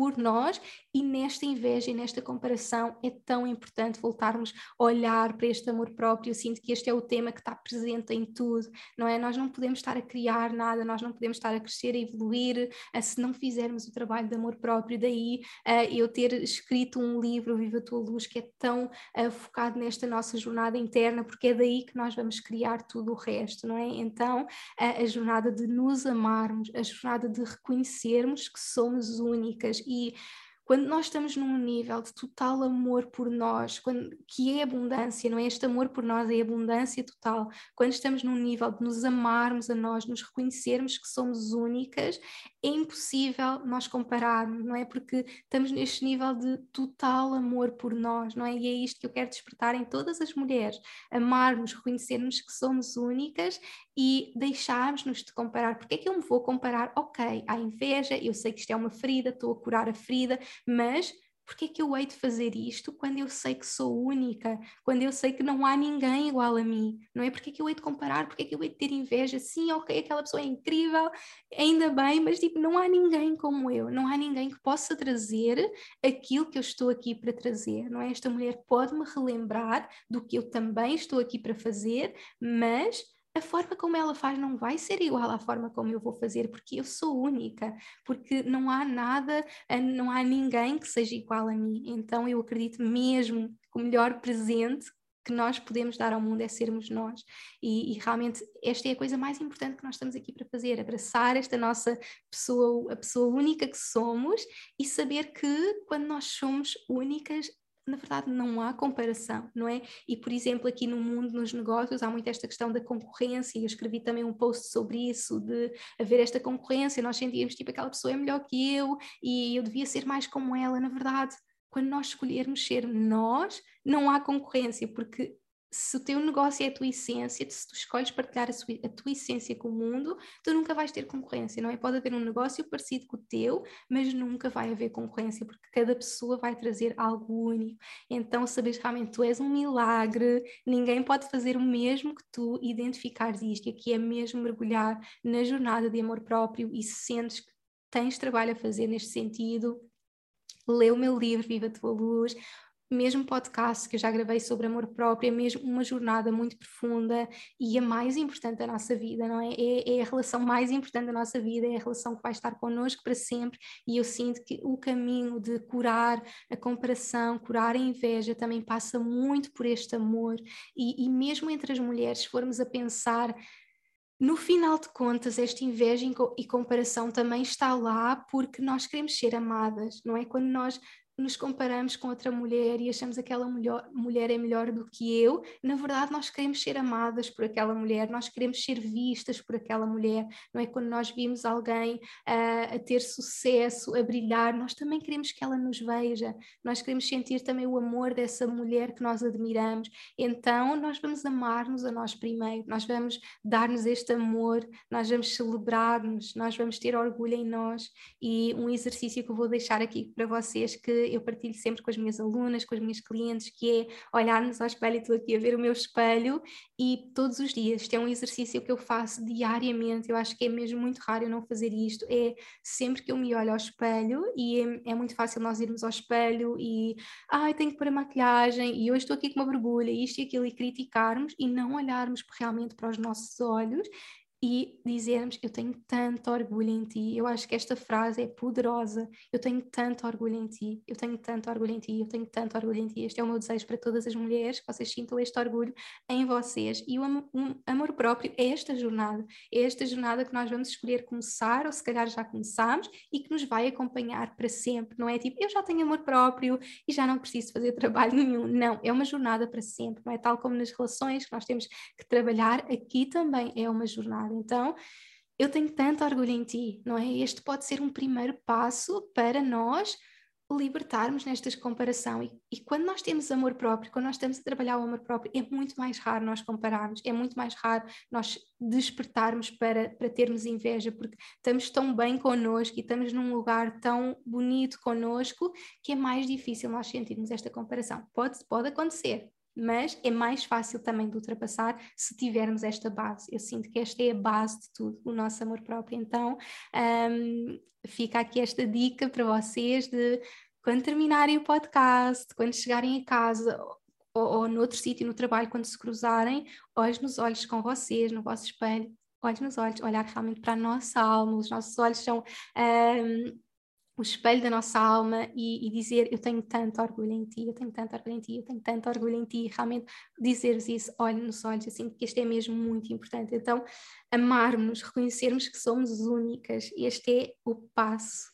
por nós e nesta inveja e nesta comparação é tão importante voltarmos a olhar para este amor próprio. Eu sinto que este é o tema que está presente em tudo, não é? Nós não podemos estar a criar nada, nós não podemos estar a crescer, a evoluir, a, se não fizermos o trabalho de amor próprio. Daí uh, eu ter escrito um livro, Viva a Tua Luz, que é tão uh, focado nesta nossa jornada interna, porque é daí que nós vamos criar tudo o resto, não é? Então, a jornada de nos amarmos, a jornada de reconhecermos que somos únicas e quando nós estamos num nível de total amor por nós, quando, que é abundância, não é? Este amor por nós é abundância total. Quando estamos num nível de nos amarmos a nós, nos reconhecermos que somos únicas, é impossível nós compararmos, não é? Porque estamos neste nível de total amor por nós, não é? E é isto que eu quero despertar em todas as mulheres: amarmos, reconhecermos que somos únicas e deixarmos-nos de comparar. Porque é que eu me vou comparar? Ok, há inveja, eu sei que isto é uma ferida, estou a curar a ferida, mas porque é que eu hei de fazer isto quando eu sei que sou única, quando eu sei que não há ninguém igual a mim, não é? Porque é que eu hei de comparar, porque é que eu hei de ter inveja? Sim, ok, aquela pessoa é incrível, ainda bem, mas tipo, não há ninguém como eu, não há ninguém que possa trazer aquilo que eu estou aqui para trazer, não é? Esta mulher pode me relembrar do que eu também estou aqui para fazer, mas a forma como ela faz não vai ser igual à forma como eu vou fazer, porque eu sou única, porque não há nada, eh, não há ninguém que seja igual a mim. Então eu acredito mesmo que o melhor presente que nós podemos dar ao mundo é sermos nós. E, e, realmente esta é a coisa mais importante que nós estamos aqui para fazer, abraçar esta nossa pessoa, a pessoa única que somos e saber que quando nós somos únicas, na verdade não há comparação, não é? E, por exemplo, aqui no mundo, nos negócios, há muito esta questão da concorrência, e eu escrevi também um post sobre isso, de haver esta concorrência, nós sentíamos, tipo, aquela pessoa é melhor que eu, e eu devia ser mais como ela, na verdade, quando nós escolhermos ser nós, não há concorrência, porque se o teu negócio é a tua essência, se tu escolhes partilhar a, sua, a, tua essência com o mundo, tu nunca vais ter concorrência, não é? Pode haver um negócio parecido com o teu, mas nunca vai haver concorrência, porque cada pessoa vai trazer algo único. Então, sabes realmente tu és um milagre, ninguém pode fazer o mesmo que tu, identificares isto, e aqui é mesmo mergulhar na jornada de amor próprio e se sentes que tens trabalho a fazer neste sentido, lê o meu livro Viva a Tua Luz, mesmo podcast que eu já gravei sobre amor próprio, é mesmo uma jornada muito profunda e a mais importante da nossa vida, não é? é? É, a relação mais importante da nossa vida, é a relação que vai estar connosco para sempre e eu sinto que o caminho de curar a comparação, curar a inveja também passa muito por este amor e, e mesmo entre as mulheres, se formos a pensar no final de contas, esta inveja e comparação também está lá porque nós queremos ser amadas, não é? Quando nós nos comparamos com outra mulher e achamos que aquela mulher, mulher é melhor do que eu, na verdade nós queremos ser amadas por aquela mulher, nós queremos ser vistas por aquela mulher, não é? Quando nós vimos alguém uh, a ter sucesso, a brilhar, nós também queremos que ela nos veja, nós queremos sentir também o amor dessa mulher que nós admiramos, então nós vamos amar-nos a nós primeiro, nós vamos dar-nos este amor, nós vamos celebrar-nos, nós vamos ter orgulho em nós e um exercício que eu vou deixar aqui para vocês que eu partilho sempre com as minhas alunas, com as minhas clientes, que é olhar-nos ao espelho e estou aqui a ver o meu espelho e todos os dias, isto é um exercício que eu faço diariamente, eu acho que é mesmo muito raro eu não fazer isto, é sempre que eu me olho ao espelho e é, é muito fácil nós irmos ao espelho e ai, tenho que pôr a maquilhagem e hoje estou aqui com uma borbulha, isto e aquilo e criticarmos e não olharmos realmente para os nossos olhos e dizermos: Eu tenho tanto orgulho em ti. Eu acho que esta frase é poderosa. Eu tenho tanto orgulho em ti, eu tenho tanto orgulho em ti, eu tenho tanto orgulho em ti. Este é o meu desejo para todas as mulheres, que vocês sintam este orgulho em vocês. E o amor próprio é esta jornada, é esta jornada que nós vamos escolher começar, ou se calhar já começamos, e que nos vai acompanhar para sempre. Não é tipo, eu já tenho amor próprio e já não preciso fazer trabalho nenhum. Não, é uma jornada para sempre, não é? Tal como nas relações que nós temos que trabalhar, aqui também é uma jornada. Então, eu tenho tanto orgulho em ti, não é? Este pode ser um primeiro passo para nós libertarmos nestas comparação e, e, quando nós temos amor próprio, quando nós estamos a trabalhar o amor próprio, é muito mais raro nós compararmos, é muito mais raro nós despertarmos para, para termos inveja, porque estamos tão bem connosco e estamos num lugar tão bonito connosco que é mais difícil nós sentirmos esta comparação. Pode, pode acontecer, mas é mais fácil também de ultrapassar se tivermos esta base. Eu sinto que esta é a base de tudo, o nosso amor próprio. Então, um, fica aqui esta dica para vocês de quando terminarem o podcast, quando chegarem a casa ou, ou noutro sítio no trabalho, quando se cruzarem, olhos nos olhos com vocês, no vosso espelho, olhos nos olhos, olhar realmente para a nossa alma, os nossos olhos são um, o espelho da nossa alma e, e, dizer eu tenho tanto orgulho em ti, eu tenho tanto orgulho em ti, eu tenho tanto orgulho em ti, e realmente dizer-vos isso, olho nos olhos, assim, porque isto é mesmo muito importante. Então, amarmos, reconhecermos que somos únicas, este é o passo.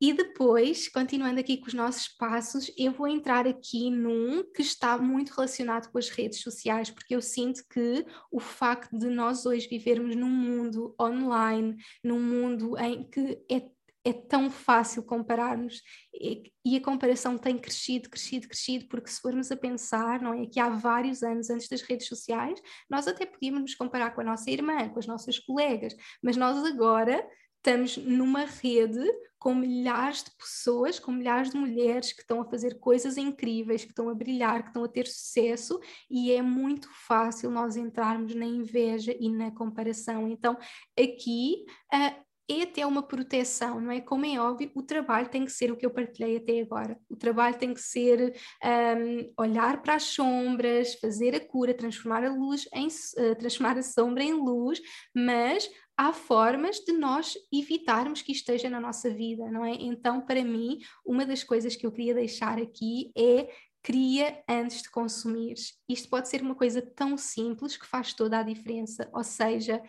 E depois, continuando aqui com os nossos passos, eu vou entrar aqui num que está muito relacionado com as redes sociais, porque eu sinto que o facto de nós hoje vivermos num mundo online, num mundo em que é é tão fácil compararmos e, e, a comparação tem crescido, crescido, crescido, porque se formos a pensar, não é que há vários anos antes das redes sociais, nós até podíamos nos comparar com a nossa irmã, com as nossas colegas, mas nós agora estamos numa rede com milhares de pessoas, com milhares de mulheres que estão a fazer coisas incríveis, que estão a brilhar, que estão a ter sucesso, e é muito fácil nós entrarmos na inveja e na comparação. Então, aqui uh, é até uma proteção, não é? Como é óbvio, o trabalho tem que ser o que eu partilhei até agora. O trabalho tem que ser um, olhar para as sombras, fazer a cura, transformar a luz em uh, transformar a sombra em luz, mas há formas de nós evitarmos que esteja na nossa vida, não é? Então, para mim, uma das coisas que eu queria deixar aqui é cria antes de consumir. Isto pode ser uma coisa tão simples que faz toda a diferença, ou seja,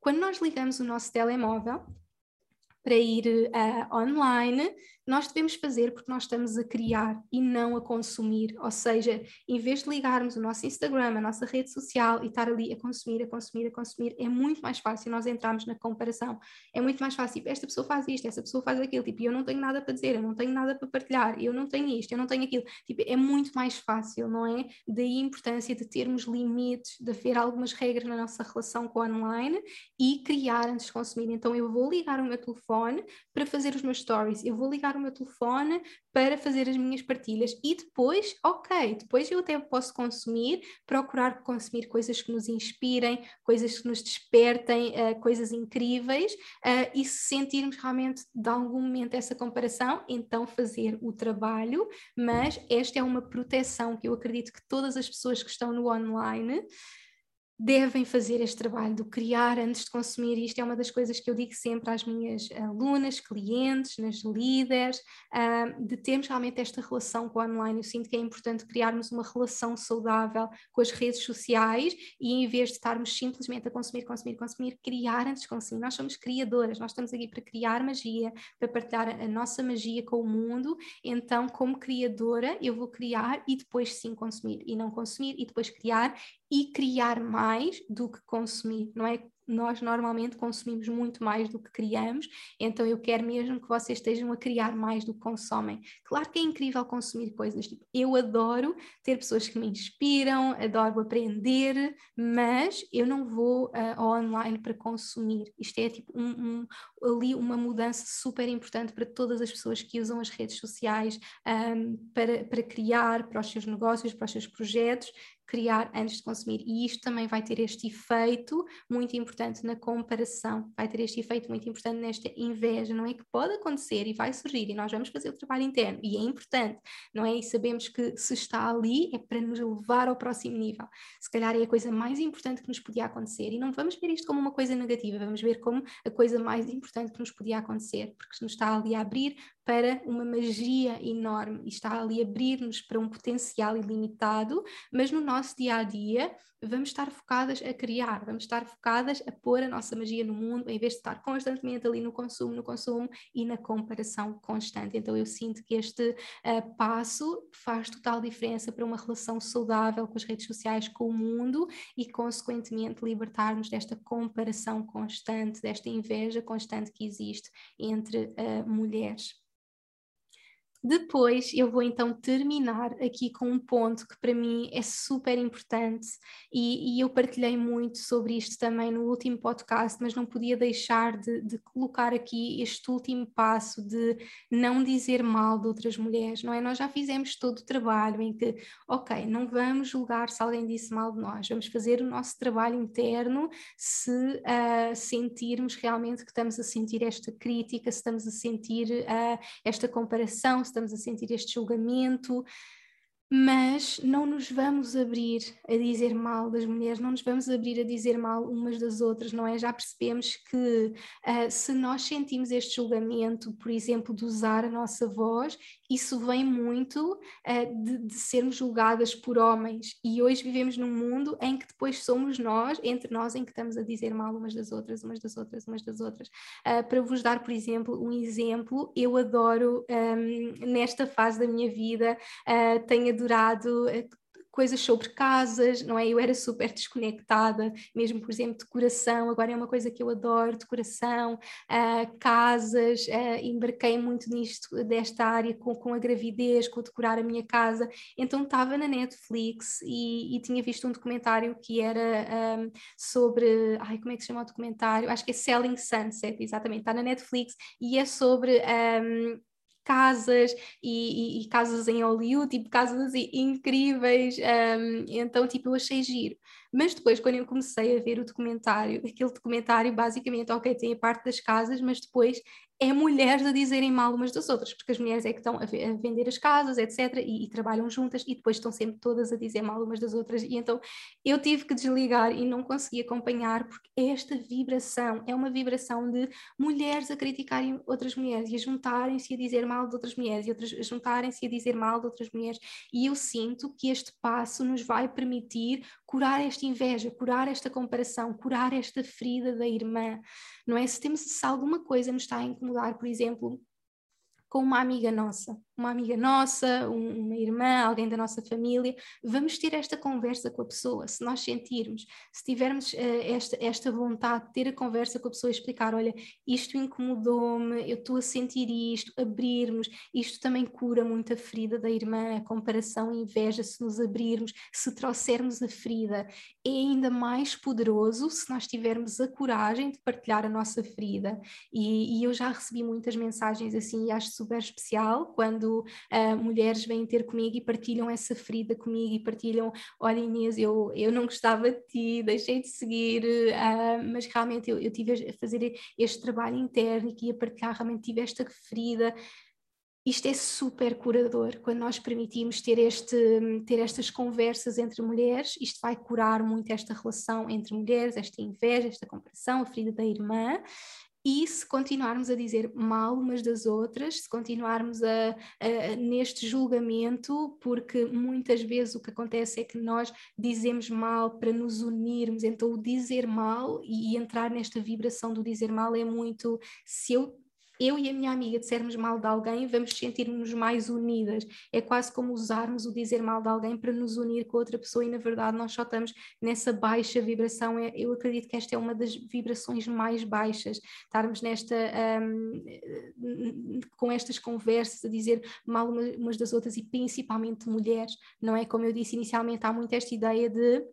quando nós ligamos o nosso telemóvel para ir uh, online, nós devemos fazer porque nós estamos a criar e não a consumir. Ou seja, em vez de ligarmos o nosso Instagram, a nossa rede social e estar ali a consumir, a consumir, a consumir, é muito mais fácil nós entrarmos na comparação. É muito mais fácil, tipo, esta pessoa faz isto, esta pessoa faz aquilo, tipo, eu não tenho nada para dizer, eu não tenho nada para partilhar, eu não tenho isto, eu não tenho aquilo. Tipo, é muito mais fácil, não é? Daí a importância de termos limites, de haver algumas regras na nossa relação com o online e criar antes de consumir. Então, eu vou ligar o meu telefone para fazer os meus stories, eu vou ligar o meu telefone para fazer as minhas partilhas e depois, ok, depois eu até posso consumir, procurar consumir coisas que nos inspirem, coisas que nos despertem, uh, coisas incríveis uh, e se sentirmos realmente de algum momento essa comparação, então fazer o trabalho, mas esta é uma proteção que eu acredito que todas as pessoas que estão no online devem fazer este trabalho do criar antes de consumir. Isto é uma das coisas que eu digo sempre às minhas alunas, clientes, nas líderes, uh, de termos realmente esta relação com o online. Eu sinto que é importante criarmos uma relação saudável com as redes sociais e em vez de estarmos simplesmente a consumir, consumir, consumir, criar antes de consumir. Nós somos criadoras, nós estamos aqui para criar magia, para partilhar a nossa magia com o mundo. Então, como criadora, eu vou criar e depois sim consumir, e não consumir e depois criar e criar mais do que consumir, não é? Nós normalmente consumimos muito mais do que criamos, então eu quero mesmo que vocês estejam a criar mais do que consomem. Claro que é incrível consumir coisas, tipo, eu adoro ter pessoas que me inspiram, adoro aprender, mas eu não vou uh, online para consumir. Isto é tipo um, um, ali uma mudança super importante para todas as pessoas que usam as redes sociais um, para, para criar para os seus negócios, para os seus projetos, criar antes de consumir. E isto também vai ter este efeito muito importante na comparação, vai ter este efeito muito importante nesta inveja, não é? Que pode acontecer e vai surgir, e nós vamos fazer o trabalho interno, e é importante, não é? E sabemos que se está ali é para nos levar ao próximo nível. Se calhar é a coisa mais importante que nos podia acontecer, e não vamos ver isto como uma coisa negativa, vamos ver como a coisa mais importante que nos podia acontecer, porque nos está ali a abrir para uma magia enorme e está ali abrir-nos para um potencial ilimitado, mas no nosso dia a dia vamos estar focadas a criar, vamos estar focadas a pôr a nossa magia no mundo, em vez de estar constantemente ali no consumo, no consumo e na comparação constante. Então eu sinto que este uh, passo faz total diferença para uma relação saudável com as redes sociais, com o mundo e, consequentemente, libertar-nos desta comparação constante, desta inveja constante que existe entre uh, mulheres. Depois eu vou então terminar aqui com um ponto que para mim é super importante e, e, eu partilhei muito sobre isto também no último podcast, mas não podia deixar de, de, colocar aqui este último passo de não dizer mal de outras mulheres, não é? Nós já fizemos todo o trabalho em que, ok, não vamos julgar se alguém disse mal de nós, vamos fazer o nosso trabalho interno se uh, sentirmos realmente que estamos a sentir esta crítica, se estamos a sentir uh, esta comparação estamos a sentir este julgamento, mas não nos vamos abrir a dizer mal das mulheres, não nos vamos abrir a dizer mal umas das outras, não é? Já percebemos que uh, se nós sentimos este julgamento, por exemplo, de usar a nossa voz, isso vem muito uh, de, de, sermos julgadas por homens. E hoje vivemos num mundo em que depois somos nós, entre nós, em que estamos a dizer mal umas das outras, umas das outras, umas das outras. Uh, para vos dar, por exemplo, um exemplo, eu adoro um, nesta fase da minha vida, tenho adorado eh, coisas sobre casas, não é? Eu era super desconectada, mesmo, por exemplo, decoração, agora é uma coisa que eu adoro, decoração, uh, casas, uh, embarquei muito nisto, desta área com, com a gravidez, com decorar a minha casa, então estava na Netflix e, e, tinha visto um documentário que era um, sobre, ai, como é que se chama o documentário? Acho que é Selling Sunset, exatamente, está na Netflix e é sobre um, casas e, e, e, casas em Hollywood, tipo casas incríveis, um, então tipo eu achei giro. Mas depois, quando eu comecei a ver o documentário, aquele documentário basicamente, ok, tem a parte das casas, mas depois é mulheres a dizerem mal umas das outras, porque as mulheres é que estão a, vender as casas, etc., e, e, trabalham juntas e depois estão sempre todas a dizer mal umas das outras. E então eu tive que desligar e não consegui acompanhar, porque esta vibração é uma vibração de mulheres a criticarem outras mulheres e a juntarem-se a dizer mal de outras mulheres e outras a juntarem-se a dizer mal de outras mulheres. E eu sinto que este passo nos vai permitir curar esta inveja, curar esta comparação, curar esta ferida da irmã. Não é? Se temos se alguma coisa nos está a incomodar, por exemplo, com uma amiga nossa, uma amiga nossa, um, uma irmã, alguém da nossa família, vamos ter esta conversa com a pessoa, se nós sentirmos, se tivermos uh, esta, esta vontade de ter a conversa com a pessoa e explicar, olha, isto incomodou-me, eu estou a sentir isto, abrirmos, isto também cura muito a ferida da irmã, a comparação, a inveja, se nos abrirmos, se trouxermos a ferida, é ainda mais poderoso se nós tivermos a coragem de partilhar a nossa ferida, e, e eu já recebi muitas mensagens assim, e acho super especial quando uh, mulheres vêm ter comigo e partilham essa ferida comigo e partilham: olha, Inês, eu, eu não gostava de ti, deixei de seguir, uh, mas realmente eu, eu tive a fazer este trabalho interno e ia partilhar, realmente tive esta ferida. Isto é super curador quando nós permitimos ter, este, ter estas conversas entre mulheres, isto vai curar muito esta relação entre mulheres, esta inveja, esta comparação, a ferida da irmã, e se continuarmos a dizer mal umas das outras, se continuarmos a, a, neste julgamento, porque muitas vezes o que acontece é que nós dizemos mal para nos unirmos, então o dizer mal e, entrar nesta vibração do dizer mal é muito se eu eu e a minha amiga dissermos mal de alguém, vamos sentir-nos mais unidas. É quase como usarmos o dizer mal de alguém para nos unir com outra pessoa e, na verdade, nós só estamos nessa baixa vibração. É, eu acredito que esta é uma das vibrações mais baixas, estarmos nesta, um, com estas conversas, a dizer mal umas das outras e principalmente mulheres, não é? Como eu disse inicialmente, há muito esta ideia de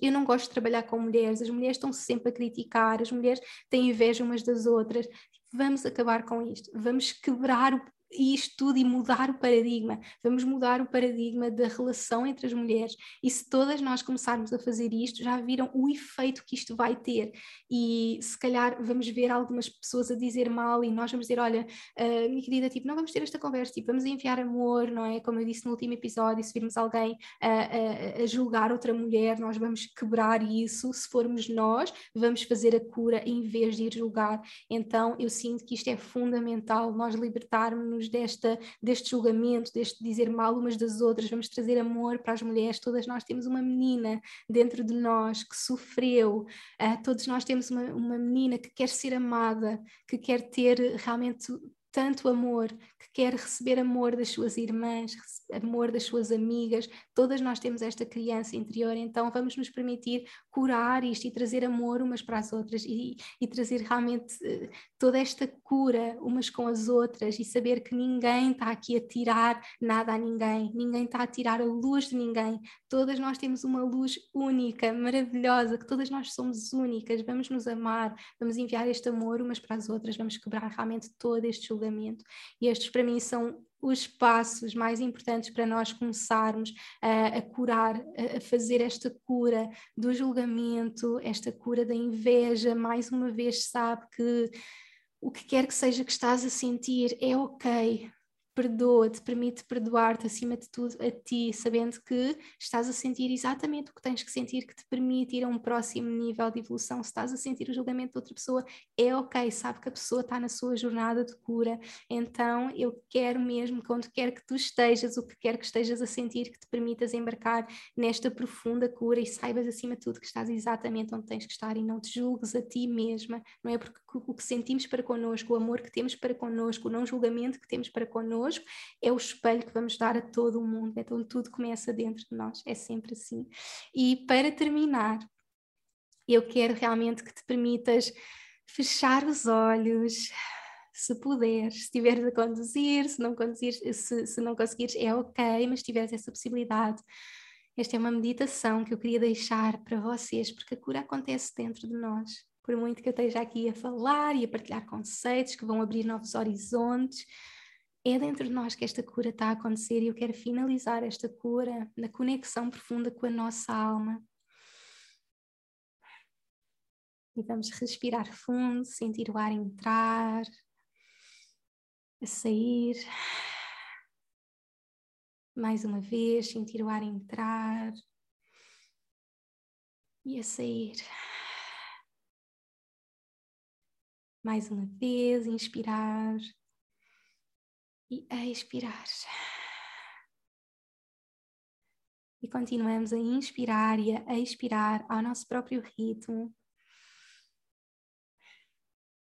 eu não gosto de trabalhar com mulheres, as mulheres estão sempre a criticar, as mulheres têm inveja umas das outras vamos acabar com isto, vamos quebrar o isto tudo e mudar o paradigma. Vamos mudar o paradigma da relação entre as mulheres. E se todas nós começarmos a fazer isto, já viram o efeito que isto vai ter. E se calhar vamos ver algumas pessoas a dizer mal e nós vamos dizer: olha, uh, minha querida, tipo, não vamos ter esta conversa, tipo, vamos enviar amor, não é? Como eu disse no último episódio, se virmos alguém a, a, a julgar outra mulher, nós vamos quebrar isso. Se formos nós, vamos fazer a cura em vez de ir julgar. Então eu sinto que isto é fundamental, nós libertarmos desta, deste julgamento, deste dizer mal umas das outras, vamos trazer amor para as mulheres. Todas nós temos uma menina dentro de nós que sofreu, uh, todos nós temos uma, uma menina que quer ser amada, que quer ter realmente tanto amor, que quer receber amor das suas irmãs, amor das suas amigas, todas nós temos esta criança interior, então vamos nos permitir curar isto e trazer amor umas para as outras e, e trazer realmente uh, toda esta cura umas com as outras e saber que ninguém está aqui a tirar nada a ninguém, ninguém está a tirar a luz de ninguém. Todas nós temos uma luz única, maravilhosa, que todas nós somos únicas. Vamos nos amar, vamos enviar este amor umas para as outras, vamos quebrar realmente todo este julgamento. E estes para mim são os passos mais importantes para nós começarmos a, a curar, a, a, fazer esta cura do julgamento, esta cura da inveja. Mais uma vez, sabe que o que quer que seja que estás a sentir é ok, perdoa-te, permite perdoar-te acima de tudo a ti, sabendo que estás a sentir exatamente o que tens que sentir que te permite ir a um próximo nível de evolução. Se estás a sentir o julgamento de outra pessoa, é ok, sabe que a pessoa está na sua jornada de cura. Então eu quero mesmo, quando quer que tu estejas, o que quer que estejas a sentir, que te permitas embarcar nesta profunda cura e saibas acima de tudo que estás exatamente onde tens que estar e não te julgues a ti mesma, não é? Porque o que sentimos para connosco, o amor que temos para connosco, o não julgamento que temos para connosco é o espelho que vamos dar a todo o mundo. Então tudo começa dentro de nós, é sempre assim. E para terminar, eu quero realmente que te permitas fechar os olhos, se puderes, se estiveres a conduzir, se não conduzires, se, se não conseguires, é ok, mas se tiveres essa possibilidade. Esta é uma meditação que eu queria deixar para vocês, porque a cura acontece dentro de nós. Por muito que eu esteja aqui a falar e a partilhar conceitos que vão abrir novos horizontes, é dentro de nós que esta cura está a acontecer e eu quero finalizar esta cura na conexão profunda com a nossa alma. E vamos respirar fundo, sentir o ar entrar, a sair. Mais uma vez, sentir o ar entrar e a sair. Mais uma vez, inspirar e a expirar. E continuamos a inspirar e a expirar ao nosso próprio ritmo,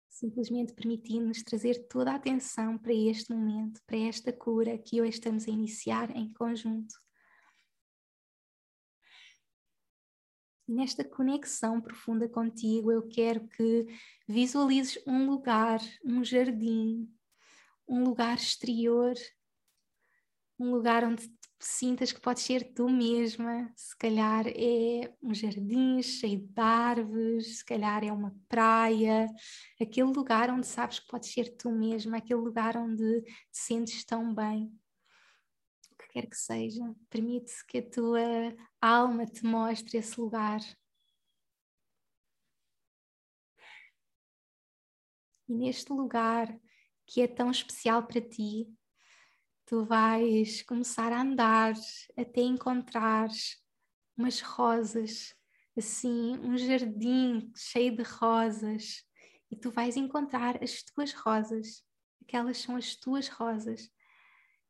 simplesmente permitindo-nos trazer toda a atenção para este momento, para esta cura que hoje estamos a iniciar em conjunto. Nesta conexão profunda contigo, eu quero que visualizes um lugar, um jardim, um lugar exterior, um lugar onde sintas que podes ser tu mesma. Se calhar é um jardim cheio de árvores, se calhar é uma praia, aquele lugar onde sabes que podes ser tu mesma, aquele lugar onde te sentes tão bem. O que quer que seja, permite que a tua alma te mostre esse lugar. E neste lugar, que é tão especial para ti, tu vais começar a andar até encontrares umas rosas, assim, um jardim cheio de rosas, e tu vais encontrar as tuas rosas, aquelas são as tuas rosas.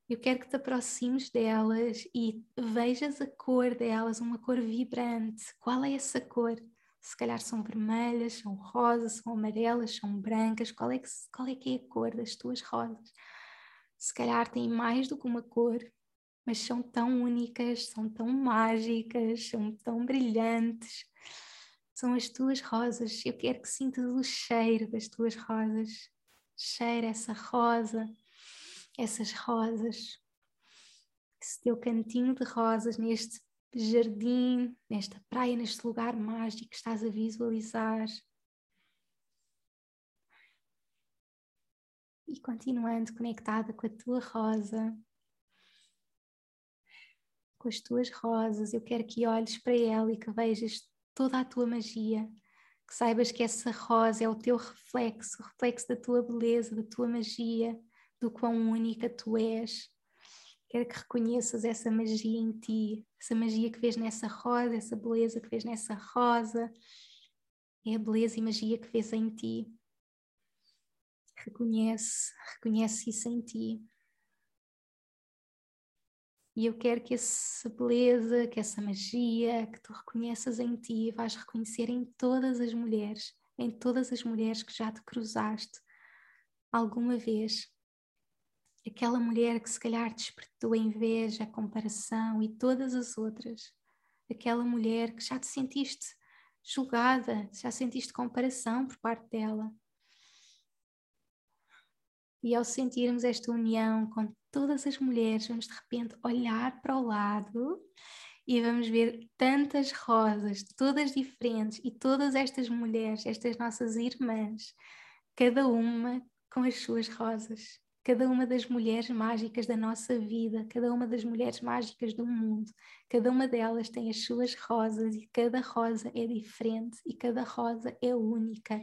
Eu quero que te aproximes delas e vejas a cor delas, uma cor vibrante. Qual é essa cor? Se calhar são vermelhas, são rosas, são amarelas, são brancas, qual é que, qual é, que é a cor das tuas rosas? Se calhar têm mais do que uma cor, mas são tão únicas, são tão mágicas, são tão brilhantes. São as tuas rosas. Eu quero que sintas o cheiro das tuas rosas. Cheira essa rosa, essas rosas. Esse teu cantinho de rosas neste jardim, nesta praia, neste lugar mágico que estás a visualizar. E continuando conectada com a tua rosa, com as tuas rosas, eu quero que olhes para ela e que vejas toda a tua magia, que saibas que essa rosa é o teu reflexo, o reflexo da tua beleza, da tua magia, do quão única tu és. Quero que reconheças essa magia em ti, essa magia que vês nessa rosa, essa beleza que vês nessa rosa. É a beleza e magia que vês em ti. Reconhece, reconhece isso em ti. E eu quero que essa beleza, que essa magia, que tu reconheças em ti, vais reconhecer em todas as mulheres, em todas as mulheres que já te cruzaste alguma vez aquela mulher que se calhar despertou a inveja, a comparação e todas as outras, aquela mulher que já te sentiste julgada, já sentiste comparação por parte dela. E ao sentirmos esta união com todas as mulheres, vamos de repente olhar para o lado e vamos ver tantas rosas, todas diferentes, e todas estas mulheres, estas nossas irmãs, cada uma com as suas rosas, cada uma das mulheres mágicas da nossa vida, cada uma das mulheres mágicas do mundo, cada uma delas tem as suas rosas e cada rosa é diferente e cada rosa é única.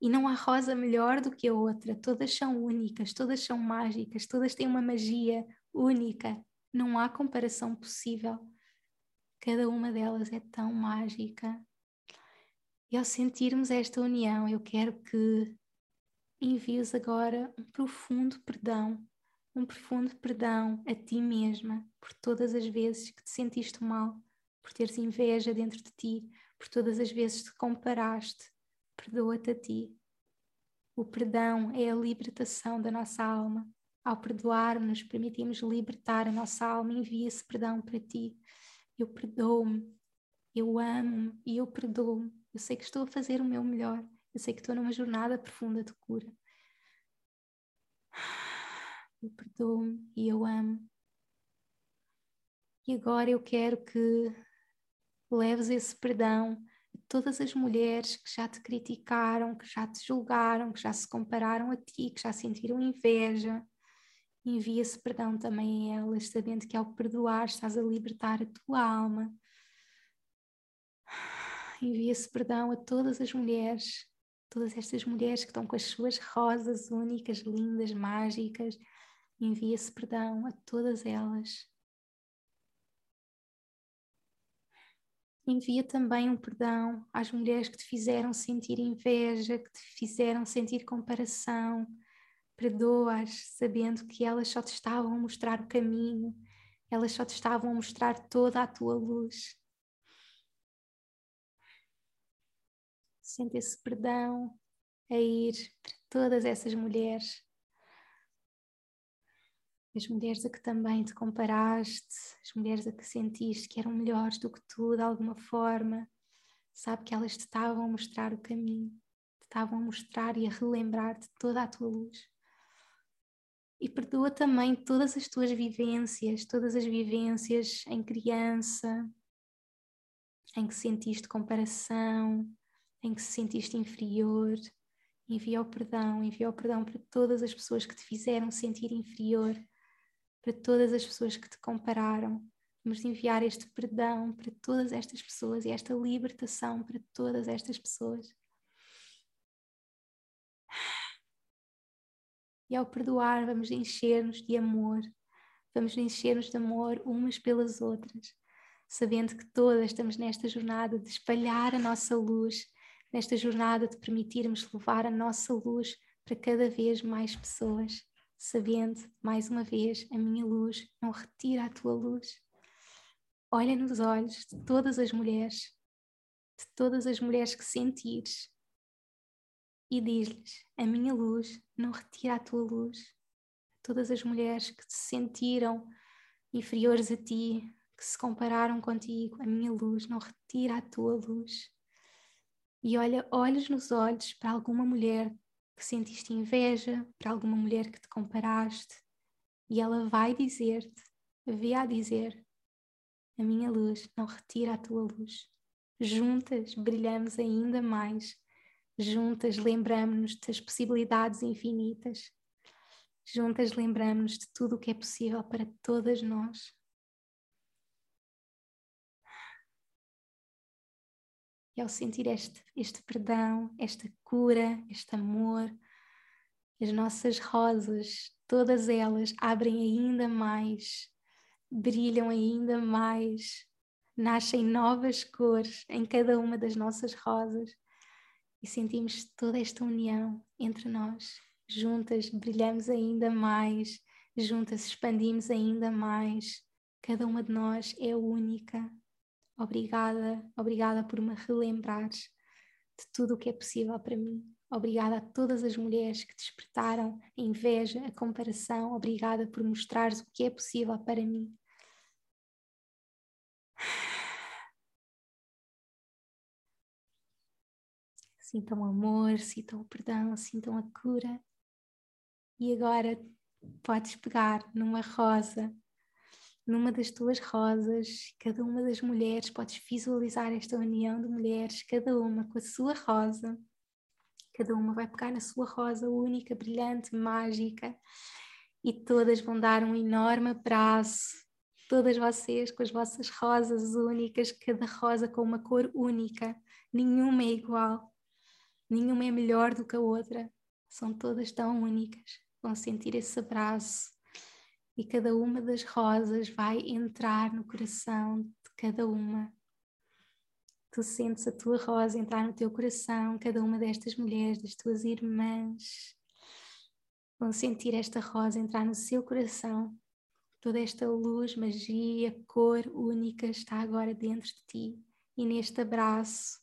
E não há rosa melhor do que a outra, todas são únicas, todas são mágicas, todas têm uma magia única. Não há comparação possível. Cada uma delas é tão mágica. E ao sentirmos esta união, eu quero que envies agora um profundo perdão, um profundo perdão a ti mesma por todas as vezes que te sentiste mal, por teres inveja dentro de ti, por todas as vezes que te comparaste, perdoa-te a ti. O perdão é a libertação da nossa alma. Ao perdoar-nos, permitimos libertar a nossa alma. Envia esse perdão para ti. Eu perdoo-me, eu amo-me e eu perdoo-me. Eu sei que estou a fazer o meu melhor. Eu sei que estou numa jornada profunda de cura. Eu perdoo-me e eu amo. E agora eu quero que leves esse perdão todas as mulheres que já te criticaram, que já te julgaram, que já se compararam a ti, que já sentiram inveja. Envia-se perdão também a elas, sabendo que ao perdoar estás a libertar a tua alma. Envia-se perdão a todas as mulheres, todas estas mulheres que estão com as suas rosas únicas, lindas, mágicas. Envia-se perdão a todas elas. Envia também um perdão às mulheres que te fizeram sentir inveja, que te fizeram sentir comparação. Perdoa-as, sabendo que elas só te estavam a mostrar o caminho, elas só te estavam a mostrar toda a tua luz. Sente esse perdão a ir para todas essas mulheres as mulheres a que também te comparaste, as mulheres a que sentiste que eram melhores do que tu de alguma forma, sabe que elas te estavam a mostrar o caminho, te estavam a mostrar e a relembrar de toda a tua luz. E perdoa também todas as tuas vivências, todas as vivências em criança, em que sentiste comparação, em que se sentiste inferior. Envia o perdão, envia o perdão para todas as pessoas que te fizeram sentir inferior para todas as pessoas que te compararam. Vamos enviar este perdão para todas estas pessoas e esta libertação para todas estas pessoas. E ao perdoar, vamos encher-nos de amor, vamos encher-nos de amor umas pelas outras, sabendo que todas estamos nesta jornada de espalhar a nossa luz, nesta jornada de permitirmos levar a nossa luz para cada vez mais pessoas sabendo, mais uma vez, a minha luz não retira a tua luz. Olha nos olhos de todas as mulheres, de todas as mulheres que sentires, e diz-lhes: A minha luz não retira a tua luz. Todas as mulheres que se sentiram inferiores a ti, que se compararam contigo, a minha luz não retira a tua luz. E olha, olhos nos olhos para alguma mulher que sentiste inveja para alguma mulher que te comparaste e ela vai dizer-te, havia a dizer: A minha luz não retira a tua luz. Juntas brilhamos ainda mais. Juntas lembramos-nos das possibilidades infinitas. Juntas lembramos-nos de tudo o que é possível para todas nós. E ao sentir este, este perdão, esta cura, este amor, as nossas rosas, todas elas abrem ainda mais, brilham ainda mais, nascem novas cores em cada uma das nossas rosas e sentimos toda esta união entre nós. Juntas brilhamos ainda mais, juntas expandimos ainda mais. Cada uma de nós é única, Obrigada, obrigada por me relembrares de tudo o que é possível para mim. Obrigada a todas as mulheres que despertaram a inveja, a comparação. Obrigada por mostrares o que é possível para mim. Sintam o amor, sintam o perdão, sintam a cura. E agora podes pegar numa rosa, numa das tuas rosas, cada uma das mulheres, podes visualizar esta união de mulheres, cada uma com a sua rosa. Cada uma vai pegar na sua rosa única, brilhante, mágica, e todas vão dar um enorme abraço. Todas vocês com as vossas rosas únicas, cada rosa com uma cor única, nenhuma é igual, nenhuma é melhor do que a outra, são todas tão únicas. Vão sentir esse abraço e cada uma das rosas vai entrar no coração de cada uma. Tu sentes a tua rosa entrar no teu coração, cada uma destas mulheres, das tuas irmãs, vão sentir esta rosa entrar no seu coração. Toda esta luz, magia, cor única está agora dentro de ti. E neste abraço,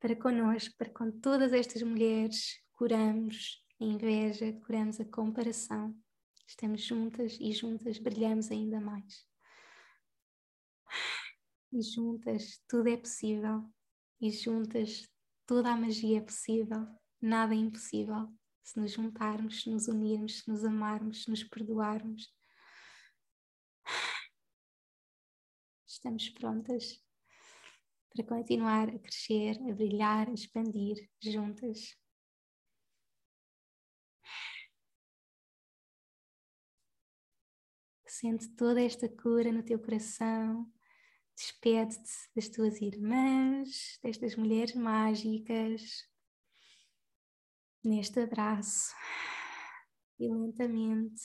para connosco, para com todas estas mulheres, curamos a inveja, curamos a comparação. Estamos juntas e juntas brilhamos ainda mais. E juntas tudo é possível. E juntas toda a magia é possível. Nada é impossível se nos juntarmos, se nos unirmos, se nos amarmos, se nos perdoarmos. Estamos prontas para continuar a crescer, a brilhar, a expandir juntas. Sente toda esta cura no teu coração. Despede-te das tuas irmãs, destas mulheres mágicas. Neste abraço. E lentamente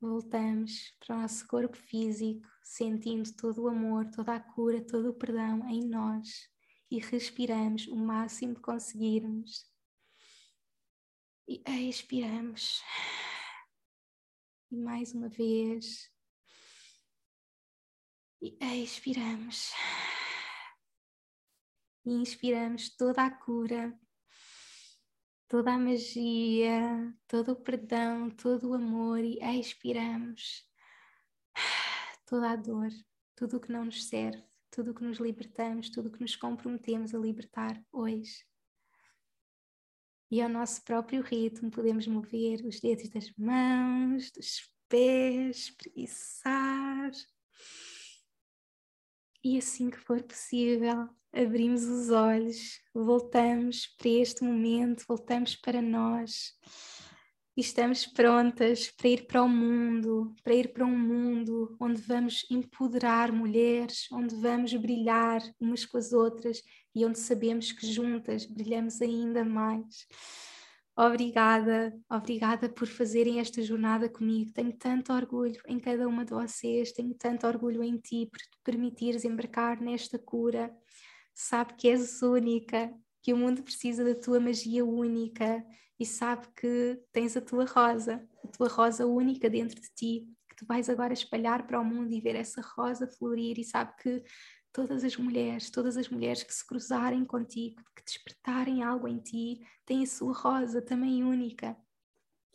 voltamos para o nosso corpo físico, sentindo todo o amor, toda a cura, todo o perdão em nós e respiramos o máximo que conseguirmos. E expiramos. E mais uma vez. E expiramos. E inspiramos toda a cura, toda a magia, todo o perdão, todo o amor e expiramos toda a dor, tudo o que não nos serve, tudo o que nos libertamos, tudo o que nos comprometemos a libertar hoje e ao nosso próprio ritmo podemos mover os dedos das mãos, dos pés, preguiçar. E assim que for possível, abrimos os olhos, voltamos para este momento, voltamos para nós estamos prontas para ir para o mundo, para ir para um mundo onde vamos empoderar mulheres, onde vamos brilhar umas com as outras e onde sabemos que juntas brilhamos ainda mais. Obrigada, obrigada por fazerem esta jornada comigo. Tenho tanto orgulho em cada uma de vocês, tenho tanto orgulho em ti por te permitires embarcar nesta cura. Sabe que és única, que o mundo precisa da tua magia única e sabe que tens a tua rosa, a tua rosa única dentro de ti, que tu vais agora espalhar para o mundo e ver essa rosa florir e sabe que todas as mulheres, todas as mulheres que se cruzarem contigo, que despertarem algo em ti, têm a sua rosa também única.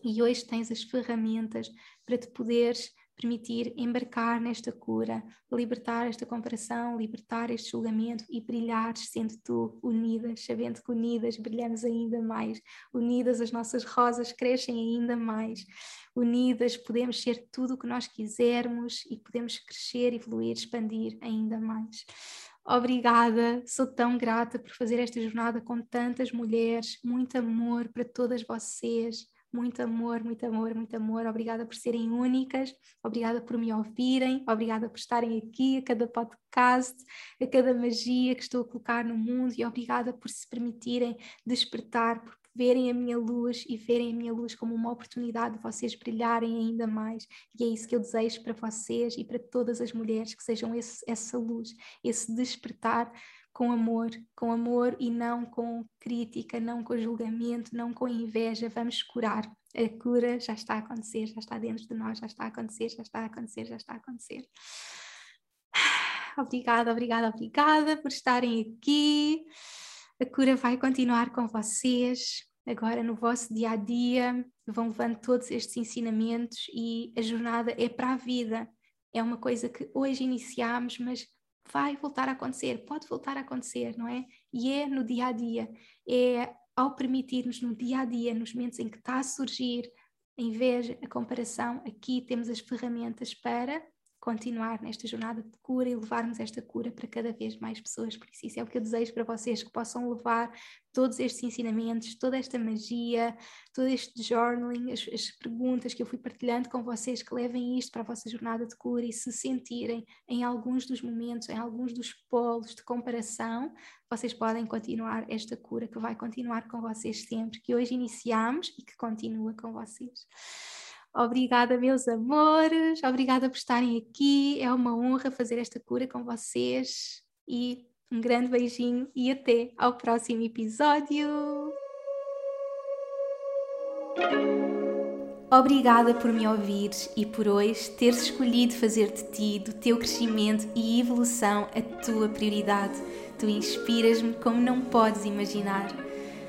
E hoje tens as ferramentas para te poderes permitir embarcar nesta cura, libertar esta comparação, libertar este julgamento e brilhar sendo tu unidas, sabendo que unidas brilhamos ainda mais, unidas as nossas rosas crescem ainda mais, unidas podemos ser tudo o que nós quisermos e podemos crescer, evoluir, expandir ainda mais. Obrigada, sou tão grata por fazer esta jornada com tantas mulheres, muito amor para todas vocês muito amor, muito amor, muito amor. Obrigada por serem únicas, obrigada por me ouvirem, obrigada por estarem aqui a cada podcast, a cada magia que estou a colocar no mundo e obrigada por se permitirem despertar, por verem a minha luz e verem a minha luz como uma oportunidade de vocês brilharem ainda mais. E é isso que eu desejo para vocês e para todas as mulheres que sejam esse, essa luz, esse despertar com amor, com amor e não com crítica, não com julgamento, não com inveja. Vamos curar. A cura já está a acontecer, já está dentro de nós, já está a acontecer, já está a acontecer, já está a acontecer. Obrigada, obrigada, obrigada por estarem aqui. A cura vai continuar com vocês. Agora, no vosso dia a dia, vão levando todos estes ensinamentos e a jornada é para a vida. É uma coisa que hoje iniciamos, mas vai voltar a acontecer, pode voltar a acontecer, não é? E é no dia a dia, é ao permitirmos no dia a dia, nos momentos em que está a surgir a inveja, a comparação, aqui temos as ferramentas para continuar nesta jornada de cura e levarmos esta cura para cada vez mais pessoas. Por isso, isso é o que eu desejo para vocês, que possam levar todos estes ensinamentos, toda esta magia, todo este journaling, as, as, perguntas que eu fui partilhando com vocês, que levem isto para a vossa jornada de cura e se sentirem em alguns dos momentos, em alguns dos polos de comparação, vocês podem continuar esta cura que vai continuar com vocês sempre, que hoje iniciamos e que continua com vocês. Obrigada, meus amores. Obrigada por estarem aqui. É uma honra fazer esta cura com vocês. E um grande beijinho e até ao próximo episódio. Obrigada por me ouvires e por hoje teres escolhido fazer de ti, do teu crescimento e evolução, a tua prioridade. Tu inspiras-me como não podes imaginar.